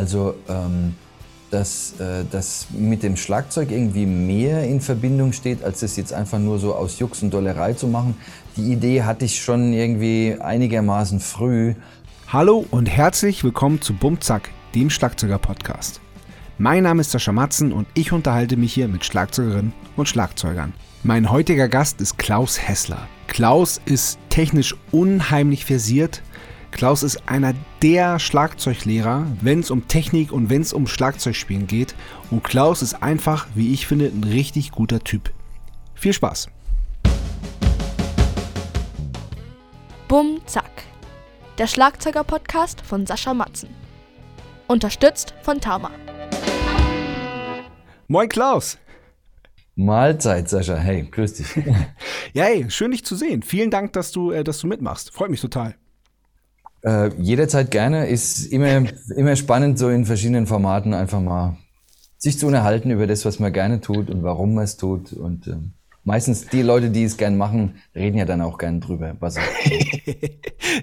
Also, ähm, dass äh, das mit dem Schlagzeug irgendwie mehr in Verbindung steht, als es jetzt einfach nur so aus Jux und Dollerei zu machen. Die Idee hatte ich schon irgendwie einigermaßen früh. Hallo und herzlich willkommen zu Bumzack, dem Schlagzeuger-Podcast. Mein Name ist Sascha Matzen und ich unterhalte mich hier mit Schlagzeugerinnen und Schlagzeugern. Mein heutiger Gast ist Klaus Hessler. Klaus ist technisch unheimlich versiert, Klaus ist einer der Schlagzeuglehrer, wenn es um Technik und wenn es um Schlagzeugspielen geht. Und Klaus ist einfach, wie ich finde, ein richtig guter Typ. Viel Spaß! Bumm Zack. Der Schlagzeuger-Podcast von Sascha Matzen. Unterstützt von Tama. Moin Klaus! Mahlzeit, Sascha. Hey, grüß dich. ja, hey, schön dich zu sehen. Vielen Dank, dass du, äh, dass du mitmachst. Freut mich total. Äh, jederzeit gerne. Ist immer, immer spannend, so in verschiedenen Formaten einfach mal sich zu unterhalten über das, was man gerne tut und warum man es tut. Und ähm, meistens die Leute, die es gern machen, reden ja dann auch gern drüber.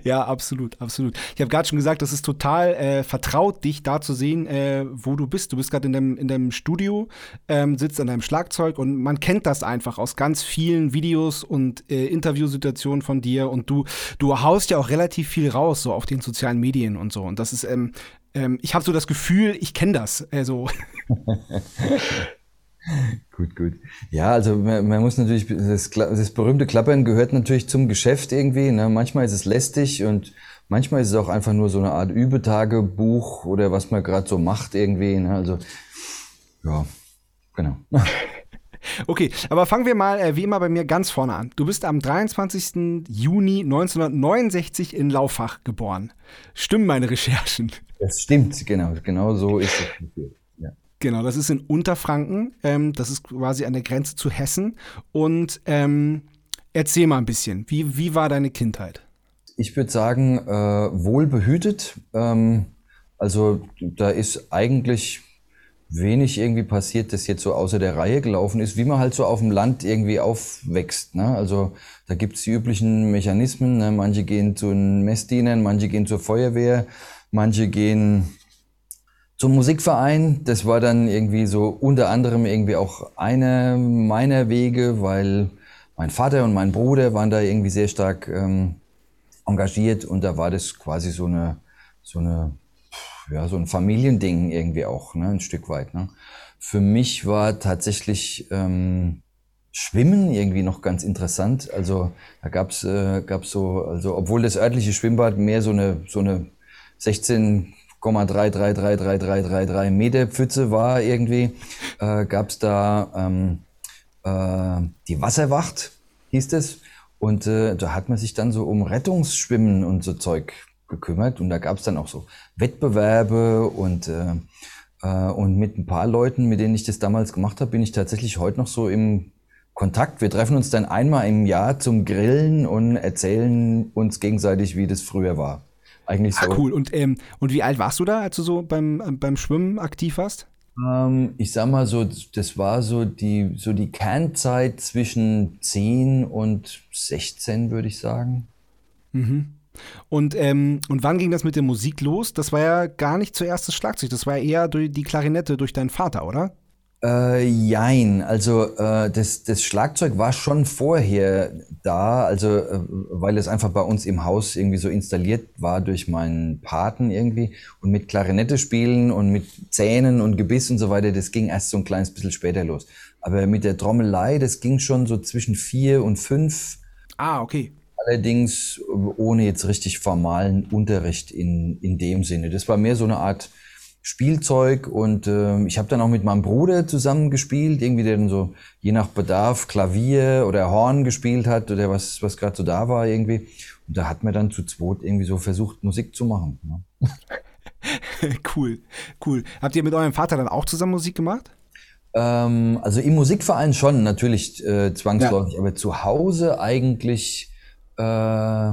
Ja, absolut, absolut. Ich habe gerade schon gesagt, das ist total äh, vertraut, dich da zu sehen, äh, wo du bist. Du bist gerade in deinem, in deinem Studio, ähm, sitzt an deinem Schlagzeug und man kennt das einfach aus ganz vielen Videos und äh, Interviewsituationen von dir. Und du, du haust ja auch relativ viel raus, so auf den sozialen Medien und so. Und das ist, ähm, ähm, ich habe so das Gefühl, ich kenne das. Also. gut, gut. Ja, also man, man muss natürlich, das, das, berühmte Klappern gehört natürlich zum Geschäft irgendwie. Ne? Manchmal ist es lästig und manchmal ist es auch einfach nur so eine Art Übetagebuch oder was man gerade so macht irgendwie. Ne? Also ja, genau. Okay, aber fangen wir mal äh, wie immer bei mir ganz vorne an. Du bist am 23. Juni 1969 in Laufach geboren. Stimmen meine Recherchen? Das stimmt, genau. Genau so ist es. Genau, das ist in Unterfranken. Ähm, das ist quasi an der Grenze zu Hessen. Und ähm, erzähl mal ein bisschen, wie, wie war deine Kindheit? Ich würde sagen, äh, wohlbehütet. Ähm, also da ist eigentlich wenig irgendwie passiert, das jetzt so außer der Reihe gelaufen ist, wie man halt so auf dem Land irgendwie aufwächst. Ne? Also da gibt's die üblichen Mechanismen. Ne? Manche gehen zu den Messdienern, manche gehen zur Feuerwehr, manche gehen zum Musikverein. Das war dann irgendwie so unter anderem irgendwie auch einer meiner Wege, weil mein Vater und mein Bruder waren da irgendwie sehr stark ähm, engagiert und da war das quasi so eine, so eine, ja, so ein Familiending irgendwie auch, ne, ein Stück weit. Ne. Für mich war tatsächlich ähm, Schwimmen irgendwie noch ganz interessant. Also da gab's äh, gab's so, also obwohl das örtliche Schwimmbad mehr so eine, so eine 16 0,333333 Meter Pfütze war irgendwie, äh, gab es da ähm, äh, die Wasserwacht, hieß es. Und äh, da hat man sich dann so um Rettungsschwimmen und so Zeug gekümmert. Und da gab es dann auch so Wettbewerbe und, äh, äh, und mit ein paar Leuten, mit denen ich das damals gemacht habe, bin ich tatsächlich heute noch so im Kontakt. Wir treffen uns dann einmal im Jahr zum Grillen und erzählen uns gegenseitig, wie das früher war. Eigentlich ah, so. Ah, cool. Und, ähm, und wie alt warst du da, als du so beim, beim Schwimmen aktiv warst? Ähm, ich sag mal so, das war so die, so die Kernzeit zwischen 10 und 16, würde ich sagen. Mhm. Und, ähm, und wann ging das mit der Musik los? Das war ja gar nicht zuerst das Schlagzeug, das war ja eher durch die Klarinette durch deinen Vater, oder? Äh, jein, also äh, das, das Schlagzeug war schon vorher da, also äh, weil es einfach bei uns im Haus irgendwie so installiert war durch meinen Paten irgendwie und mit Klarinette spielen und mit Zähnen und Gebiss und so weiter, das ging erst so ein kleines bisschen später los. Aber mit der Trommelei, das ging schon so zwischen vier und fünf. Ah, okay. Allerdings ohne jetzt richtig formalen Unterricht in, in dem Sinne. Das war mehr so eine Art Spielzeug und äh, ich habe dann auch mit meinem Bruder zusammen gespielt, irgendwie der dann so je nach Bedarf Klavier oder Horn gespielt hat oder was was gerade so da war irgendwie und da hat man dann zu zweit irgendwie so versucht Musik zu machen. Ne? cool, cool. Habt ihr mit eurem Vater dann auch zusammen Musik gemacht? Ähm, also im Musikverein schon natürlich äh, zwangsläufig, ja. aber zu Hause eigentlich äh,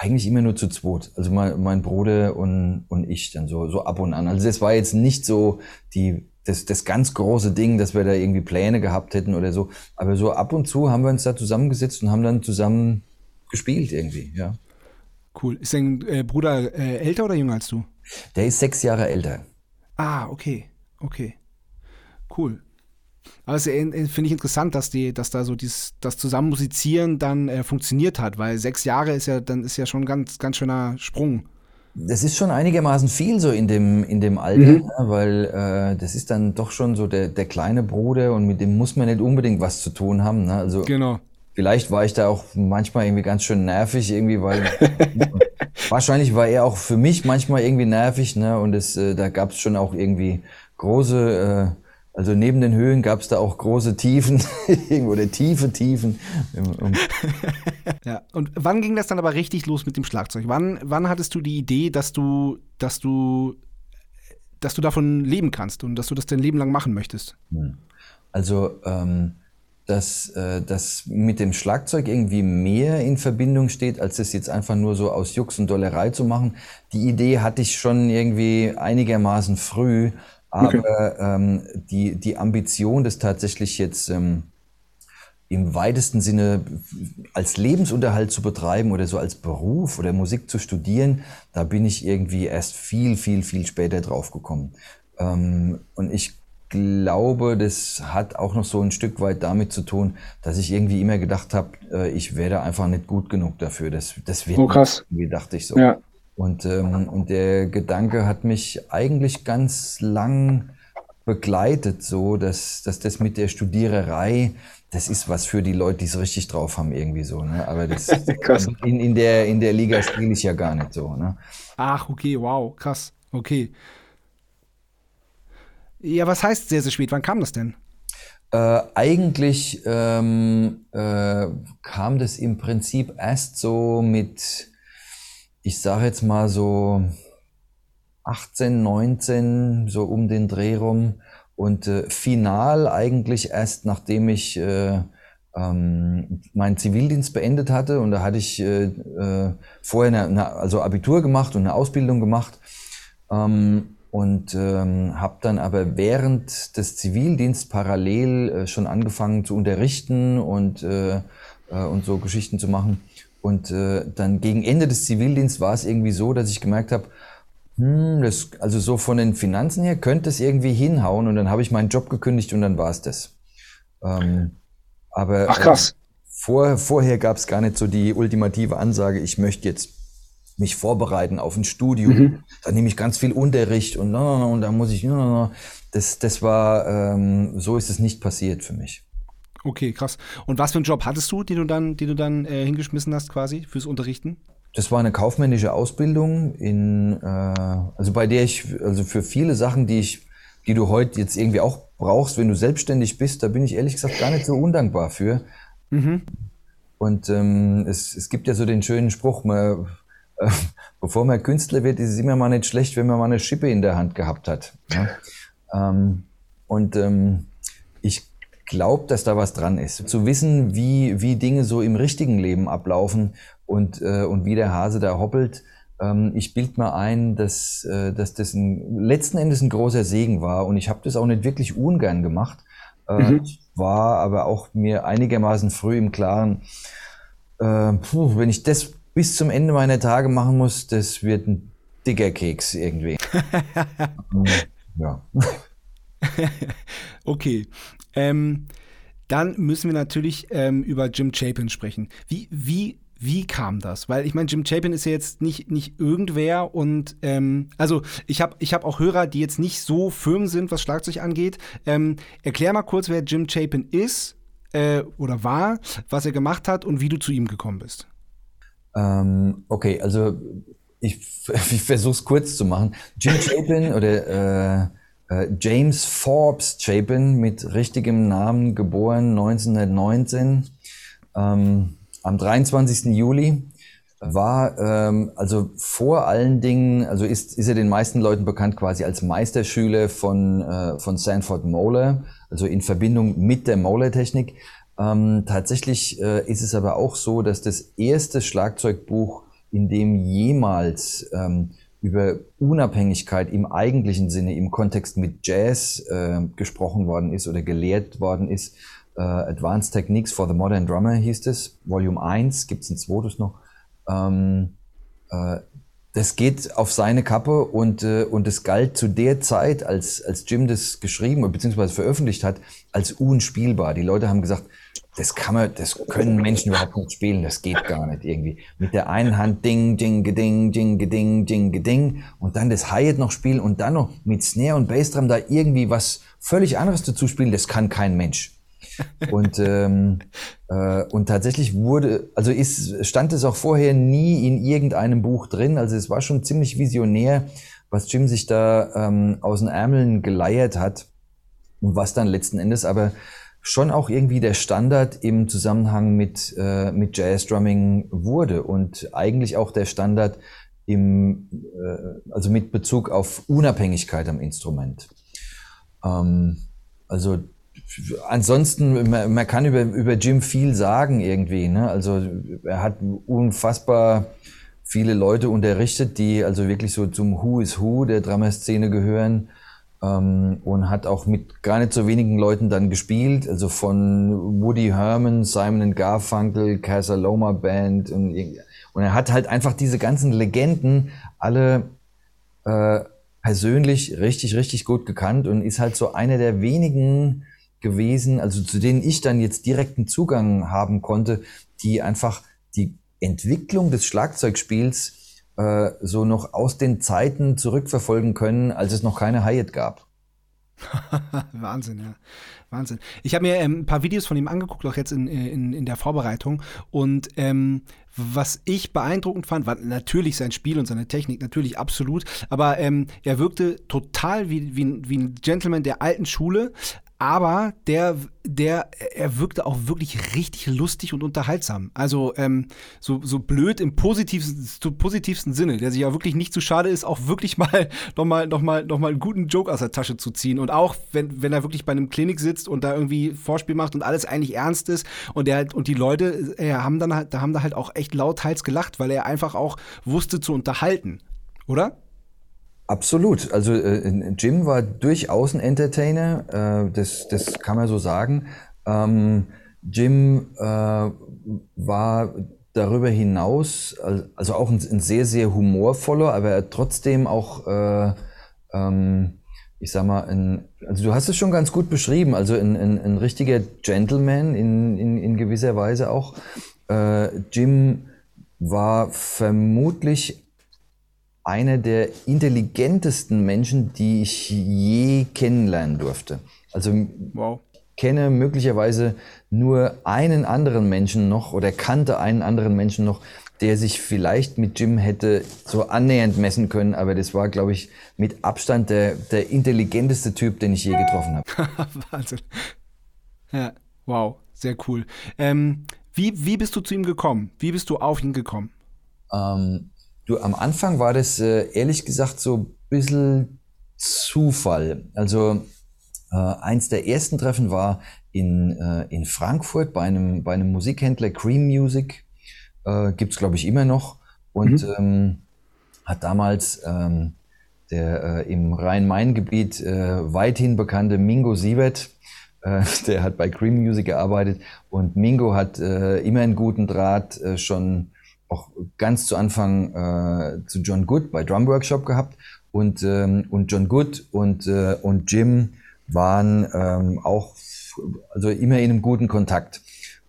eigentlich immer nur zu zweit. Also mein, mein Bruder und, und ich dann so, so ab und an. Also das war jetzt nicht so die, das, das ganz große Ding, dass wir da irgendwie Pläne gehabt hätten oder so. Aber so ab und zu haben wir uns da zusammengesetzt und haben dann zusammen gespielt irgendwie, ja. Cool. Ist dein äh, Bruder äh, älter oder jünger als du? Der ist sechs Jahre älter. Ah, okay, okay. Cool. Aber es finde ich interessant, dass die, dass da so dieses, das Zusammenmusizieren dann äh, funktioniert hat, weil sechs Jahre ist ja, dann ist ja schon ein ganz, ganz schöner Sprung. Das ist schon einigermaßen viel so in dem, in dem Alter, mhm. weil äh, das ist dann doch schon so der, der kleine Bruder und mit dem muss man nicht unbedingt was zu tun haben. Ne? Also genau. Vielleicht war ich da auch manchmal irgendwie ganz schön nervig, irgendwie, weil wahrscheinlich war er auch für mich manchmal irgendwie nervig, ne? Und es, äh, da gab es schon auch irgendwie große, äh, also neben den Höhen gab es da auch große Tiefen oder tiefe Tiefen. ja, und wann ging das dann aber richtig los mit dem Schlagzeug? Wann, wann hattest du die Idee, dass du, dass du, dass du davon leben kannst und dass du das dein Leben lang machen möchtest? Hm. Also ähm, dass äh, das mit dem Schlagzeug irgendwie mehr in Verbindung steht, als es jetzt einfach nur so aus Jux und Dollerei zu machen. Die Idee hatte ich schon irgendwie einigermaßen früh, aber okay. ähm, die, die Ambition, das tatsächlich jetzt ähm, im weitesten Sinne als Lebensunterhalt zu betreiben oder so als Beruf oder Musik zu studieren, da bin ich irgendwie erst viel, viel, viel später drauf gekommen. Ähm, und ich glaube, das hat auch noch so ein Stück weit damit zu tun, dass ich irgendwie immer gedacht habe, äh, ich werde einfach nicht gut genug dafür. Das, das wird oh, krass. Irgendwie dachte ich so. Ja. Und, ähm, und der Gedanke hat mich eigentlich ganz lang begleitet, so dass, dass das mit der Studiererei, das ist was für die Leute, die es richtig drauf haben, irgendwie so. Ne? Aber das in, in, der, in der Liga spiele ich ja gar nicht so. Ne? Ach, okay, wow, krass. Okay. Ja, was heißt sehr, sehr spät? Wann kam das denn? Äh, eigentlich ähm, äh, kam das im Prinzip erst so mit, ich sage jetzt mal so 18, 19, so um den Dreh rum. Und äh, final eigentlich erst nachdem ich äh, ähm, meinen Zivildienst beendet hatte. Und da hatte ich äh, äh, vorher eine, eine, also Abitur gemacht und eine Ausbildung gemacht. Ähm, und ähm, habe dann aber während des Zivildienstes parallel äh, schon angefangen zu unterrichten und, äh, und so Geschichten zu machen. Und äh, dann gegen Ende des Zivildienstes war es irgendwie so, dass ich gemerkt habe, hm, das, also so von den Finanzen her könnte es irgendwie hinhauen und dann habe ich meinen Job gekündigt und dann war es das. Ähm, aber Ach krass. Äh, vor, vorher gab es gar nicht so die ultimative Ansage, ich möchte jetzt mich vorbereiten auf ein Studium. Mhm. Da nehme ich ganz viel Unterricht und, und da muss ich. Das, das war, ähm, so ist es nicht passiert für mich. Okay, krass. Und was für einen Job hattest du, den du dann, den du dann äh, hingeschmissen hast, quasi fürs Unterrichten? Das war eine kaufmännische Ausbildung in, äh, also bei der ich, also für viele Sachen, die ich, die du heute jetzt irgendwie auch brauchst, wenn du selbstständig bist, da bin ich ehrlich gesagt gar nicht so undankbar für. Mhm. Und ähm, es, es gibt ja so den schönen Spruch, man, äh, bevor man Künstler wird, ist es immer mal nicht schlecht, wenn man mal eine Schippe in der Hand gehabt hat. Ja? Ähm, und ähm, glaube, dass da was dran ist. Zu wissen, wie, wie Dinge so im richtigen Leben ablaufen und, äh, und wie der Hase da hoppelt. Ähm, ich bild mir ein, dass, äh, dass das ein, letzten Endes ein großer Segen war und ich habe das auch nicht wirklich ungern gemacht. Äh, mhm. War aber auch mir einigermaßen früh im Klaren, äh, puh, wenn ich das bis zum Ende meiner Tage machen muss, das wird ein dicker Keks irgendwie. ja. okay. Ähm, dann müssen wir natürlich ähm, über Jim Chapin sprechen. Wie, wie, wie kam das? Weil ich meine, Jim Chapin ist ja jetzt nicht, nicht irgendwer und ähm, also ich habe ich hab auch Hörer, die jetzt nicht so firm sind, was Schlagzeug angeht. Ähm, erklär mal kurz, wer Jim Chapin ist äh, oder war, was er gemacht hat und wie du zu ihm gekommen bist. Ähm, okay, also ich, ich versuche es kurz zu machen. Jim Chapin oder äh, James Forbes Chapin mit richtigem Namen, geboren 1919, ähm, am 23. Juli, war ähm, also vor allen Dingen, also ist, ist er den meisten Leuten bekannt quasi als Meisterschüler von, äh, von Sanford Moeller, also in Verbindung mit der Moeller-Technik. Ähm, tatsächlich äh, ist es aber auch so, dass das erste Schlagzeugbuch, in dem jemals ähm, über Unabhängigkeit im eigentlichen Sinne, im Kontext mit Jazz äh, gesprochen worden ist oder gelehrt worden ist, äh, Advanced Techniques for the Modern Drummer hieß es, Volume 1, gibt es ein zweites noch. Ähm, äh, das geht auf seine Kappe und, äh, und es galt zu der Zeit, als, als Jim das geschrieben bzw. veröffentlicht hat, als unspielbar. Die Leute haben gesagt, das kann man, das können Menschen überhaupt nicht spielen, das geht gar nicht irgendwie. Mit der einen Hand ding, ding, geding, ding, geding, ding, geding und dann das Hi-Hat noch spielen und dann noch mit Snare und Bassdrum da irgendwie was völlig anderes dazu spielen, das kann kein Mensch. Und, ähm, äh, und tatsächlich wurde, also ist, stand es auch vorher nie in irgendeinem Buch drin. Also es war schon ziemlich visionär, was Jim sich da ähm, aus den Ärmeln geleiert hat und was dann letzten Endes aber schon auch irgendwie der Standard im Zusammenhang mit, äh, mit Jazz-Drumming wurde und eigentlich auch der Standard im, äh, also mit Bezug auf Unabhängigkeit am Instrument. Ähm, also ansonsten, man, man, kann über, über Jim viel sagen irgendwie. Ne? Also er hat unfassbar viele Leute unterrichtet, die also wirklich so zum Who is Who der Drama-Szene gehören ähm, und hat auch mit gar nicht so wenigen Leuten dann gespielt, also von Woody Herman, Simon Garfunkel, Casaloma Band und, und er hat halt einfach diese ganzen Legenden alle äh, persönlich richtig, richtig gut gekannt und ist halt so einer der wenigen gewesen, also zu denen ich dann jetzt direkten Zugang haben konnte, die einfach die Entwicklung des Schlagzeugspiels äh, so noch aus den Zeiten zurückverfolgen können, als es noch keine Hyatt gab. Wahnsinn, ja. Wahnsinn. Ich habe mir ähm, ein paar Videos von ihm angeguckt, auch jetzt in, in, in der Vorbereitung. Und ähm, was ich beeindruckend fand, war natürlich sein Spiel und seine Technik, natürlich absolut. Aber ähm, er wirkte total wie, wie, wie ein Gentleman der alten Schule, aber der, der, er wirkte auch wirklich richtig lustig und unterhaltsam. Also ähm, so, so blöd im positivsten, positivsten Sinne, der sich ja wirklich nicht zu schade ist, auch wirklich mal nochmal noch mal, noch mal einen guten Joke aus der Tasche zu ziehen. Und auch wenn, wenn er wirklich bei einem Klinik sitzt und da irgendwie Vorspiel macht und alles eigentlich ernst ist und der und die Leute äh, haben dann halt, da haben da halt auch echt lauthals gelacht, weil er einfach auch wusste zu unterhalten, oder? Absolut. Also äh, Jim war durchaus ein Entertainer, äh, das, das kann man so sagen. Ähm, Jim äh, war darüber hinaus, also auch ein, ein, sehr, sehr humorvoller, aber trotzdem auch, äh, ähm, ich sag mal, ein, also du hast es schon ganz gut beschrieben, also ein, ein, ein richtiger Gentleman in, in, in gewisser Weise auch. Äh, Jim war vermutlich einer der intelligentesten Menschen, die ich je kennenlernen durfte. Also wow. kenne möglicherweise nur einen anderen Menschen noch oder kannte einen anderen Menschen noch, der sich vielleicht mit Jim hätte so annähernd messen können, aber das war, glaube ich, mit Abstand der, der intelligenteste Typ, den ich je getroffen habe. Wahnsinn. Ja, wow, sehr cool. Ähm, wie, wie bist du zu ihm gekommen? Wie bist du auf ihn gekommen? Ähm, Du, am Anfang war das äh, ehrlich gesagt so ein bisschen Zufall. Also äh, eins der ersten Treffen war in, äh, in Frankfurt bei einem, bei einem Musikhändler Cream Music. Äh, Gibt es, glaube ich, immer noch. Und mhm. ähm, hat damals ähm, der äh, im Rhein-Main-Gebiet äh, weithin bekannte Mingo Siebert, äh, der hat bei Cream Music gearbeitet und Mingo hat immer einen guten Draht schon auch ganz zu Anfang äh, zu John Good bei Drum Workshop gehabt und, ähm, und John Good und, äh, und Jim waren ähm, auch also immer in einem guten Kontakt.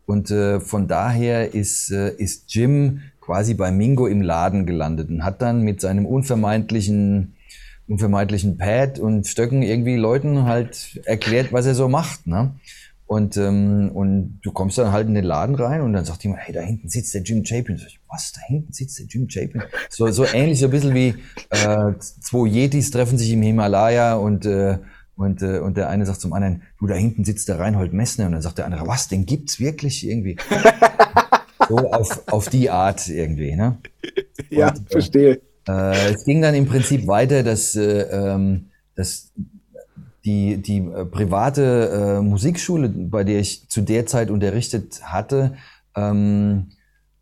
Und äh, von daher ist, äh, ist Jim quasi bei Mingo im Laden gelandet und hat dann mit seinem unvermeidlichen, unvermeidlichen Pad und Stöcken irgendwie Leuten halt erklärt, was er so macht. Ne? Und, ähm, und du kommst dann halt in den Laden rein und dann sagt jemand, hey, da hinten sitzt der Jim Chapin. Ich, was, da hinten sitzt der Jim Chapin? So, so ähnlich, so ein bisschen wie äh, zwei Yetis treffen sich im Himalaya und, äh, und, äh, und der eine sagt zum anderen, du, da hinten sitzt der Reinhold Messner. Und dann sagt der andere, was, den gibt's wirklich irgendwie? so auf, auf die Art irgendwie, ne? Ja, und, äh, verstehe. Äh, es ging dann im Prinzip weiter, dass, äh, ähm, dass die, die äh, private äh, Musikschule, bei der ich zu der Zeit unterrichtet hatte, ähm,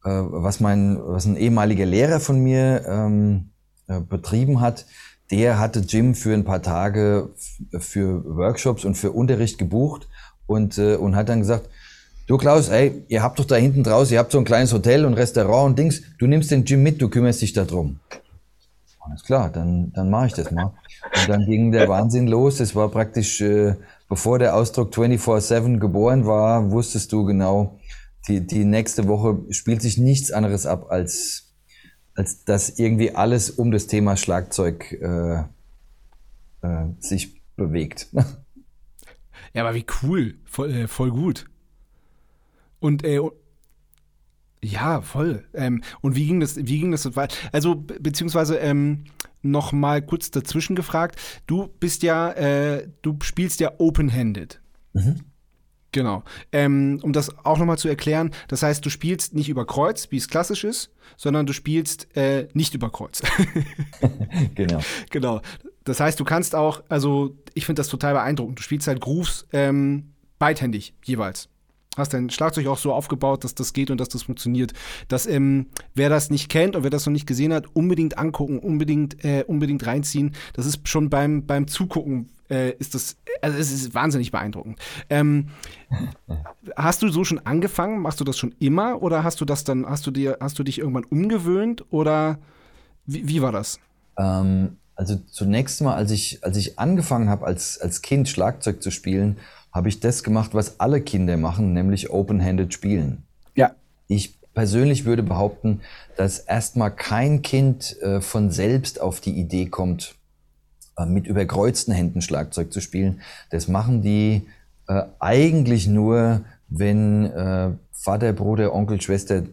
äh, was mein, was ein ehemaliger Lehrer von mir ähm, äh, betrieben hat, der hatte Jim für ein paar Tage für Workshops und für Unterricht gebucht und, äh, und hat dann gesagt, du Klaus, ey, ihr habt doch da hinten draußen, ihr habt so ein kleines Hotel und Restaurant und Dings, du nimmst den Jim mit, du kümmerst dich darum. Alles klar, dann, dann mache ich das mal. Und dann ging der Wahnsinn los. Es war praktisch, äh, bevor der Ausdruck 24-7 geboren war, wusstest du genau, die, die nächste Woche spielt sich nichts anderes ab, als, als dass irgendwie alles um das Thema Schlagzeug äh, äh, sich bewegt. Ja, aber wie cool. Voll, äh, voll gut. Und äh, ja, voll. Ähm, und wie ging das, wie ging das weiter? Also, beziehungsweise ähm, noch mal kurz dazwischen gefragt. Du bist ja, äh, du spielst ja open-handed. Mhm. Genau. Ähm, um das auch nochmal zu erklären, das heißt, du spielst nicht über Kreuz, wie es klassisch ist, sondern du spielst äh, nicht über Kreuz. genau. Genau. Das heißt, du kannst auch, also ich finde das total beeindruckend. Du spielst halt Grooves ähm, beidhändig jeweils. Hast dein Schlagzeug auch so aufgebaut, dass das geht und dass das funktioniert. Dass ähm, wer das nicht kennt und wer das noch nicht gesehen hat, unbedingt angucken, unbedingt, äh, unbedingt reinziehen. Das ist schon beim, beim Zugucken äh, ist das, also es ist wahnsinnig beeindruckend. Ähm, hast du so schon angefangen? Machst du das schon immer oder hast du das dann, hast du dir, hast du dich irgendwann umgewöhnt oder wie, wie war das? Ähm, also zunächst mal, als ich, als ich angefangen habe, als, als Kind Schlagzeug zu spielen, habe ich das gemacht, was alle Kinder machen, nämlich open-handed spielen. Ja. Ich persönlich würde behaupten, dass erstmal kein Kind äh, von selbst auf die Idee kommt, äh, mit überkreuzten Händen Schlagzeug zu spielen. Das machen die äh, eigentlich nur, wenn äh, Vater, Bruder, Onkel, Schwester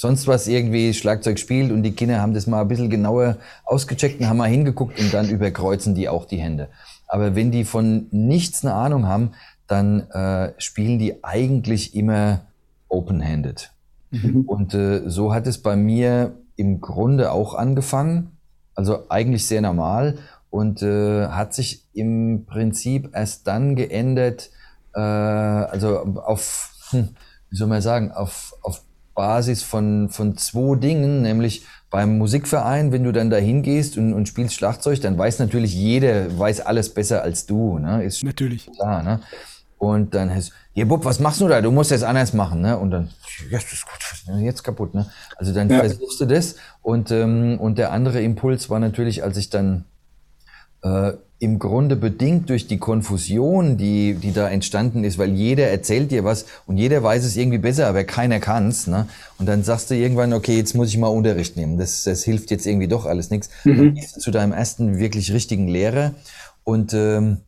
sonst was irgendwie Schlagzeug spielt und die Kinder haben das mal ein bisschen genauer ausgecheckt und haben mal hingeguckt und dann überkreuzen die auch die Hände. Aber wenn die von nichts eine Ahnung haben, dann äh, spielen die eigentlich immer open-handed. Mhm. Und äh, so hat es bei mir im Grunde auch angefangen. Also eigentlich sehr normal und äh, hat sich im Prinzip erst dann geändert, äh, also auf, hm, wie soll man sagen, auf, auf Basis von, von zwei Dingen, nämlich beim Musikverein, wenn du dann da hingehst und, und spielst Schlagzeug, dann weiß natürlich jeder, weiß alles besser als du. Ne? Ist natürlich. Klar, ne? Und dann heißt, hier Bub, was machst du da? Du musst das anders machen, ne? Und dann, ja, das ist gut, jetzt kaputt, ne? Also dann ja. versuchst du das. Und, ähm, und der andere Impuls war natürlich, als ich dann äh, im Grunde bedingt durch die Konfusion, die, die da entstanden ist, weil jeder erzählt dir was und jeder weiß es irgendwie besser, aber keiner kann's. Ne? Und dann sagst du irgendwann, okay, jetzt muss ich mal Unterricht nehmen. Das, das hilft jetzt irgendwie doch alles nichts. Mhm. Dann gehst du zu deinem ersten wirklich richtigen Lehrer und ähm,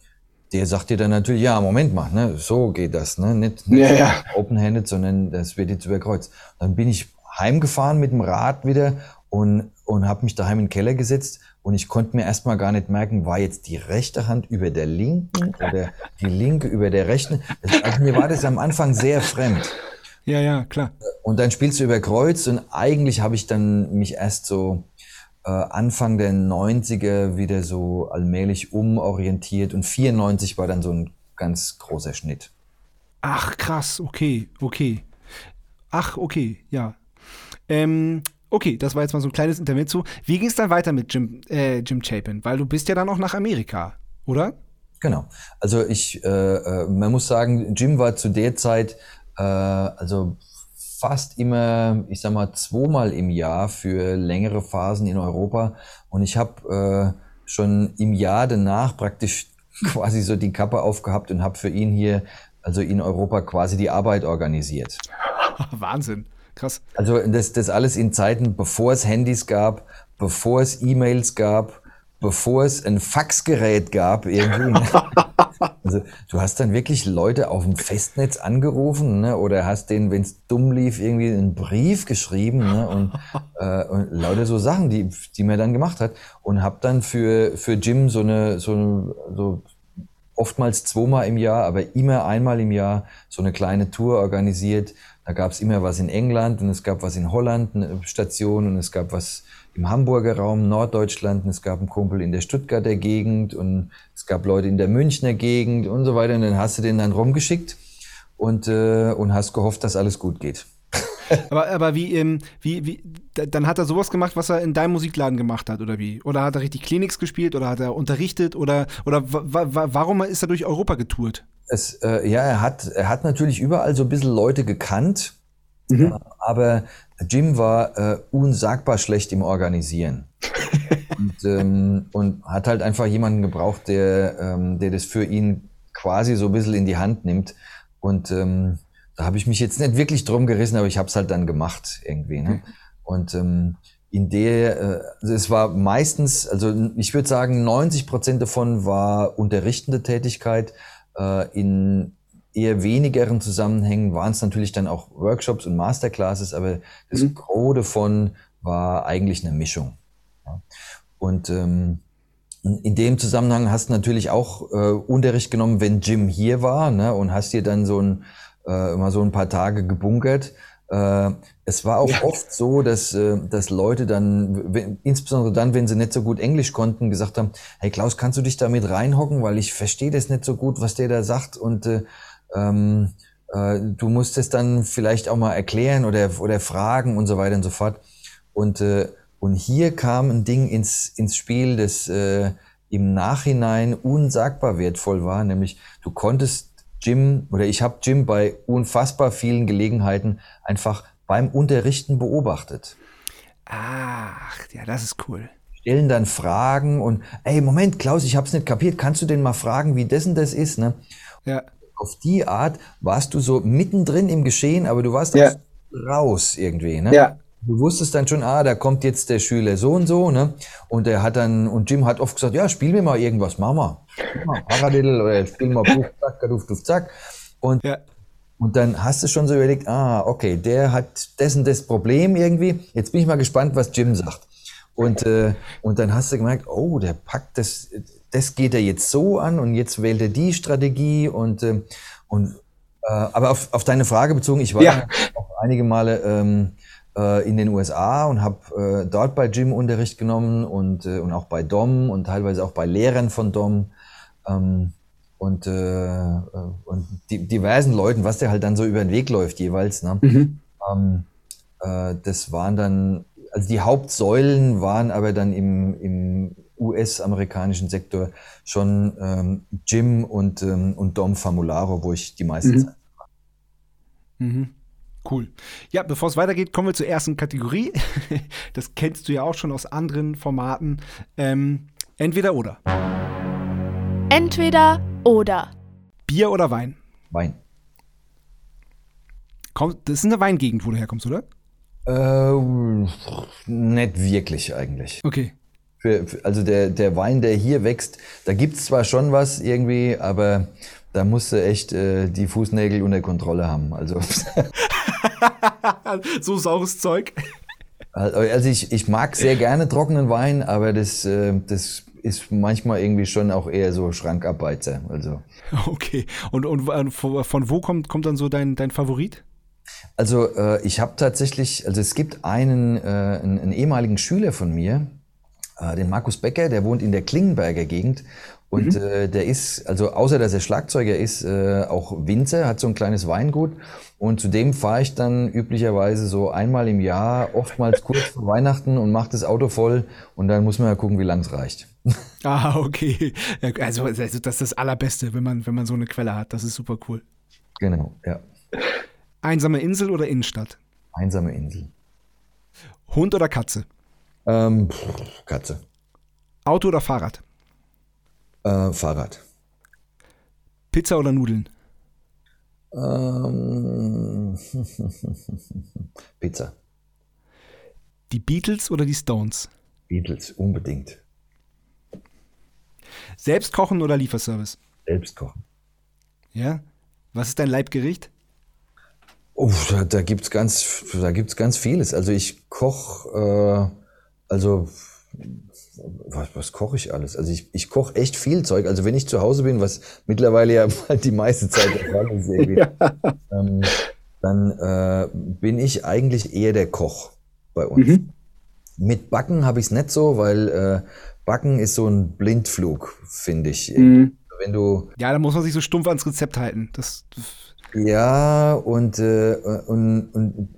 der sagt dir dann natürlich, ja, Moment mal, ne, so geht das, ne? Nicht, nicht ja, ja. open-handed, sondern das wird jetzt überkreuzt. Dann bin ich heimgefahren mit dem Rad wieder und, und habe mich daheim in den Keller gesetzt und ich konnte mir erstmal gar nicht merken, war jetzt die rechte Hand über der linken oder die linke über der rechten. Also mir war das am Anfang sehr fremd. Ja, ja, klar. Und dann spielst du über Kreuz und eigentlich habe ich dann mich erst so äh, Anfang der 90er wieder so allmählich umorientiert und 94 war dann so ein ganz großer Schnitt. Ach, krass, okay, okay. Ach, okay, ja. Ähm, Okay, das war jetzt mal so ein kleines Intermezzo. Wie ging es dann weiter mit Jim, äh, Jim Chapin? Weil du bist ja dann auch nach Amerika, oder? Genau. Also ich, äh, äh, man muss sagen, Jim war zu der Zeit äh, also fast immer, ich sag mal, zweimal im Jahr für längere Phasen in Europa. Und ich habe äh, schon im Jahr danach praktisch quasi so die Kappe aufgehabt und habe für ihn hier, also in Europa, quasi die Arbeit organisiert. Wahnsinn. Krass. Also das, das alles in Zeiten, bevor es Handys gab, bevor es E-Mails gab, bevor es ein Faxgerät gab irgendwie. Ne? also du hast dann wirklich Leute auf dem Festnetz angerufen ne? oder hast denen, wenn es dumm lief, irgendwie einen Brief geschrieben ne? und, äh, und lauter so Sachen, die, die man dann gemacht hat und hab dann für, für Jim so eine, so, eine, so oftmals zweimal im Jahr, aber immer einmal im Jahr so eine kleine Tour organisiert da gab es immer was in England und es gab was in Holland, eine Station und es gab was im Hamburger Raum, Norddeutschland und es gab einen Kumpel in der Stuttgarter Gegend und es gab Leute in der Münchner Gegend und so weiter. Und dann hast du den dann rumgeschickt und, äh, und hast gehofft, dass alles gut geht. Aber, aber wie, ähm, wie, wie, dann hat er sowas gemacht, was er in deinem Musikladen gemacht hat, oder wie? Oder hat er richtig Kliniks gespielt oder hat er unterrichtet oder, oder warum ist er durch Europa getourt? Es, äh, ja, er hat, er hat natürlich überall so ein bisschen Leute gekannt, mhm. äh, aber Jim war äh, unsagbar schlecht im Organisieren. Und, ähm, und hat halt einfach jemanden gebraucht, der, ähm, der das für ihn quasi so ein bisschen in die Hand nimmt. Und ähm, da habe ich mich jetzt nicht wirklich drum gerissen, aber ich habe es halt dann gemacht irgendwie. Ne? Und ähm, in der, äh, also es war meistens, also ich würde sagen, 90 Prozent davon war unterrichtende Tätigkeit. Äh, in eher wenigeren Zusammenhängen waren es natürlich dann auch Workshops und Masterclasses, aber das mhm. Gros davon war eigentlich eine Mischung. Ja. Und ähm, in dem Zusammenhang hast du natürlich auch äh, Unterricht genommen, wenn Jim hier war, ne, und hast dir dann so ein äh, mal so ein paar Tage gebunkert. Äh, es war auch ja. oft so, dass, äh, dass Leute dann, wenn, insbesondere dann, wenn sie nicht so gut Englisch konnten, gesagt haben, hey Klaus, kannst du dich da mit reinhocken, weil ich verstehe das nicht so gut, was der da sagt und äh, ähm, äh, du musst es dann vielleicht auch mal erklären oder, oder fragen und so weiter und so fort. Und, äh, und hier kam ein Ding ins, ins Spiel, das äh, im Nachhinein unsagbar wertvoll war, nämlich du konntest Jim oder ich habe Jim bei unfassbar vielen Gelegenheiten einfach beim Unterrichten beobachtet. Ach, ja, das ist cool. Stellen dann Fragen und, ey, Moment, Klaus, ich hab's nicht kapiert, kannst du denn mal fragen, wie das und das ist, ne? Ja auf die Art warst du so mittendrin im Geschehen, aber du warst ja. raus irgendwie, ne? Ja. Du wusstest dann schon, ah, da kommt jetzt der Schüler so und so, ne? Und er hat dann, und Jim hat oft gesagt, ja, spiel mir mal irgendwas, Mama. Paradiddle oder spiel mal Puff, Zack, Kaduf, Duf, Zack. Und, ja. und dann hast du schon so überlegt, ah, okay, der hat dessen das Problem irgendwie. Jetzt bin ich mal gespannt, was Jim sagt. Und, äh, und dann hast du gemerkt, oh, der packt das, das geht er jetzt so an und jetzt wählt er die Strategie und, äh, und äh, aber auf, auf deine Frage bezogen, ich war ja. auch einige Male ähm, äh, in den USA und habe äh, dort bei Jim Unterricht genommen und, äh, und auch bei Dom und teilweise auch bei Lehrern von Dom ähm, und, äh, und die, diversen Leuten, was der halt dann so über den Weg läuft jeweils. Ne? Mhm. Ähm, äh, das waren dann, also die Hauptsäulen waren aber dann im, im US-amerikanischen Sektor schon ähm, Jim und, ähm, und Dom Famularo, wo ich die meiste mhm. Zeit war. Mhm. Cool. Ja, bevor es weitergeht, kommen wir zur ersten Kategorie. Das kennst du ja auch schon aus anderen Formaten. Ähm, entweder oder. Entweder oder. Bier oder Wein? Wein. Komm, das ist eine Weingegend, wo du herkommst, oder? Äh, nicht wirklich eigentlich. Okay. Für, für, also der, der Wein, der hier wächst, da gibt's zwar schon was irgendwie, aber da musst du echt äh, die Fußnägel unter Kontrolle haben. Also so saures Zeug. Also ich, ich mag sehr gerne trockenen Wein, aber das, äh, das ist manchmal irgendwie schon auch eher so Schrankarbeiter. Also. Okay. Und, und äh, von wo kommt, kommt dann so dein, dein Favorit? Also äh, ich habe tatsächlich, also es gibt einen, einen, einen ehemaligen Schüler von mir, den Markus Becker, der wohnt in der Klingenberger Gegend und mhm. äh, der ist, also außer dass er Schlagzeuger ist, äh, auch Winzer, hat so ein kleines Weingut. Und zudem fahre ich dann üblicherweise so einmal im Jahr, oftmals kurz vor Weihnachten und mache das Auto voll. Und dann muss man ja gucken, wie lang es reicht. Ah, okay. Also, also das ist das Allerbeste, wenn man, wenn man so eine Quelle hat. Das ist super cool. Genau, ja. Einsame Insel oder Innenstadt? Einsame Insel. Hund oder Katze? Ähm, pff, Katze. Auto oder Fahrrad? Äh, Fahrrad. Pizza oder Nudeln? Ähm, Pizza. Die Beatles oder die Stones? Beatles, unbedingt. Selbst kochen oder Lieferservice? Selbst kochen. Ja? Was ist dein Leibgericht? Oh, da, da gibt's ganz, ganz vieles. Also ich koche äh, also, was, was koche ich alles? Also ich, ich koche echt viel Zeug. Also wenn ich zu Hause bin, was mittlerweile ja die meiste Zeit der Fall ist, ja. ähm, dann äh, bin ich eigentlich eher der Koch bei uns. Mhm. Mit Backen habe ich es nicht so, weil äh, Backen ist so ein Blindflug, finde ich. Mhm. Wenn du ja, da muss man sich so stumpf ans Rezept halten. Das, das ja, und, äh, und, und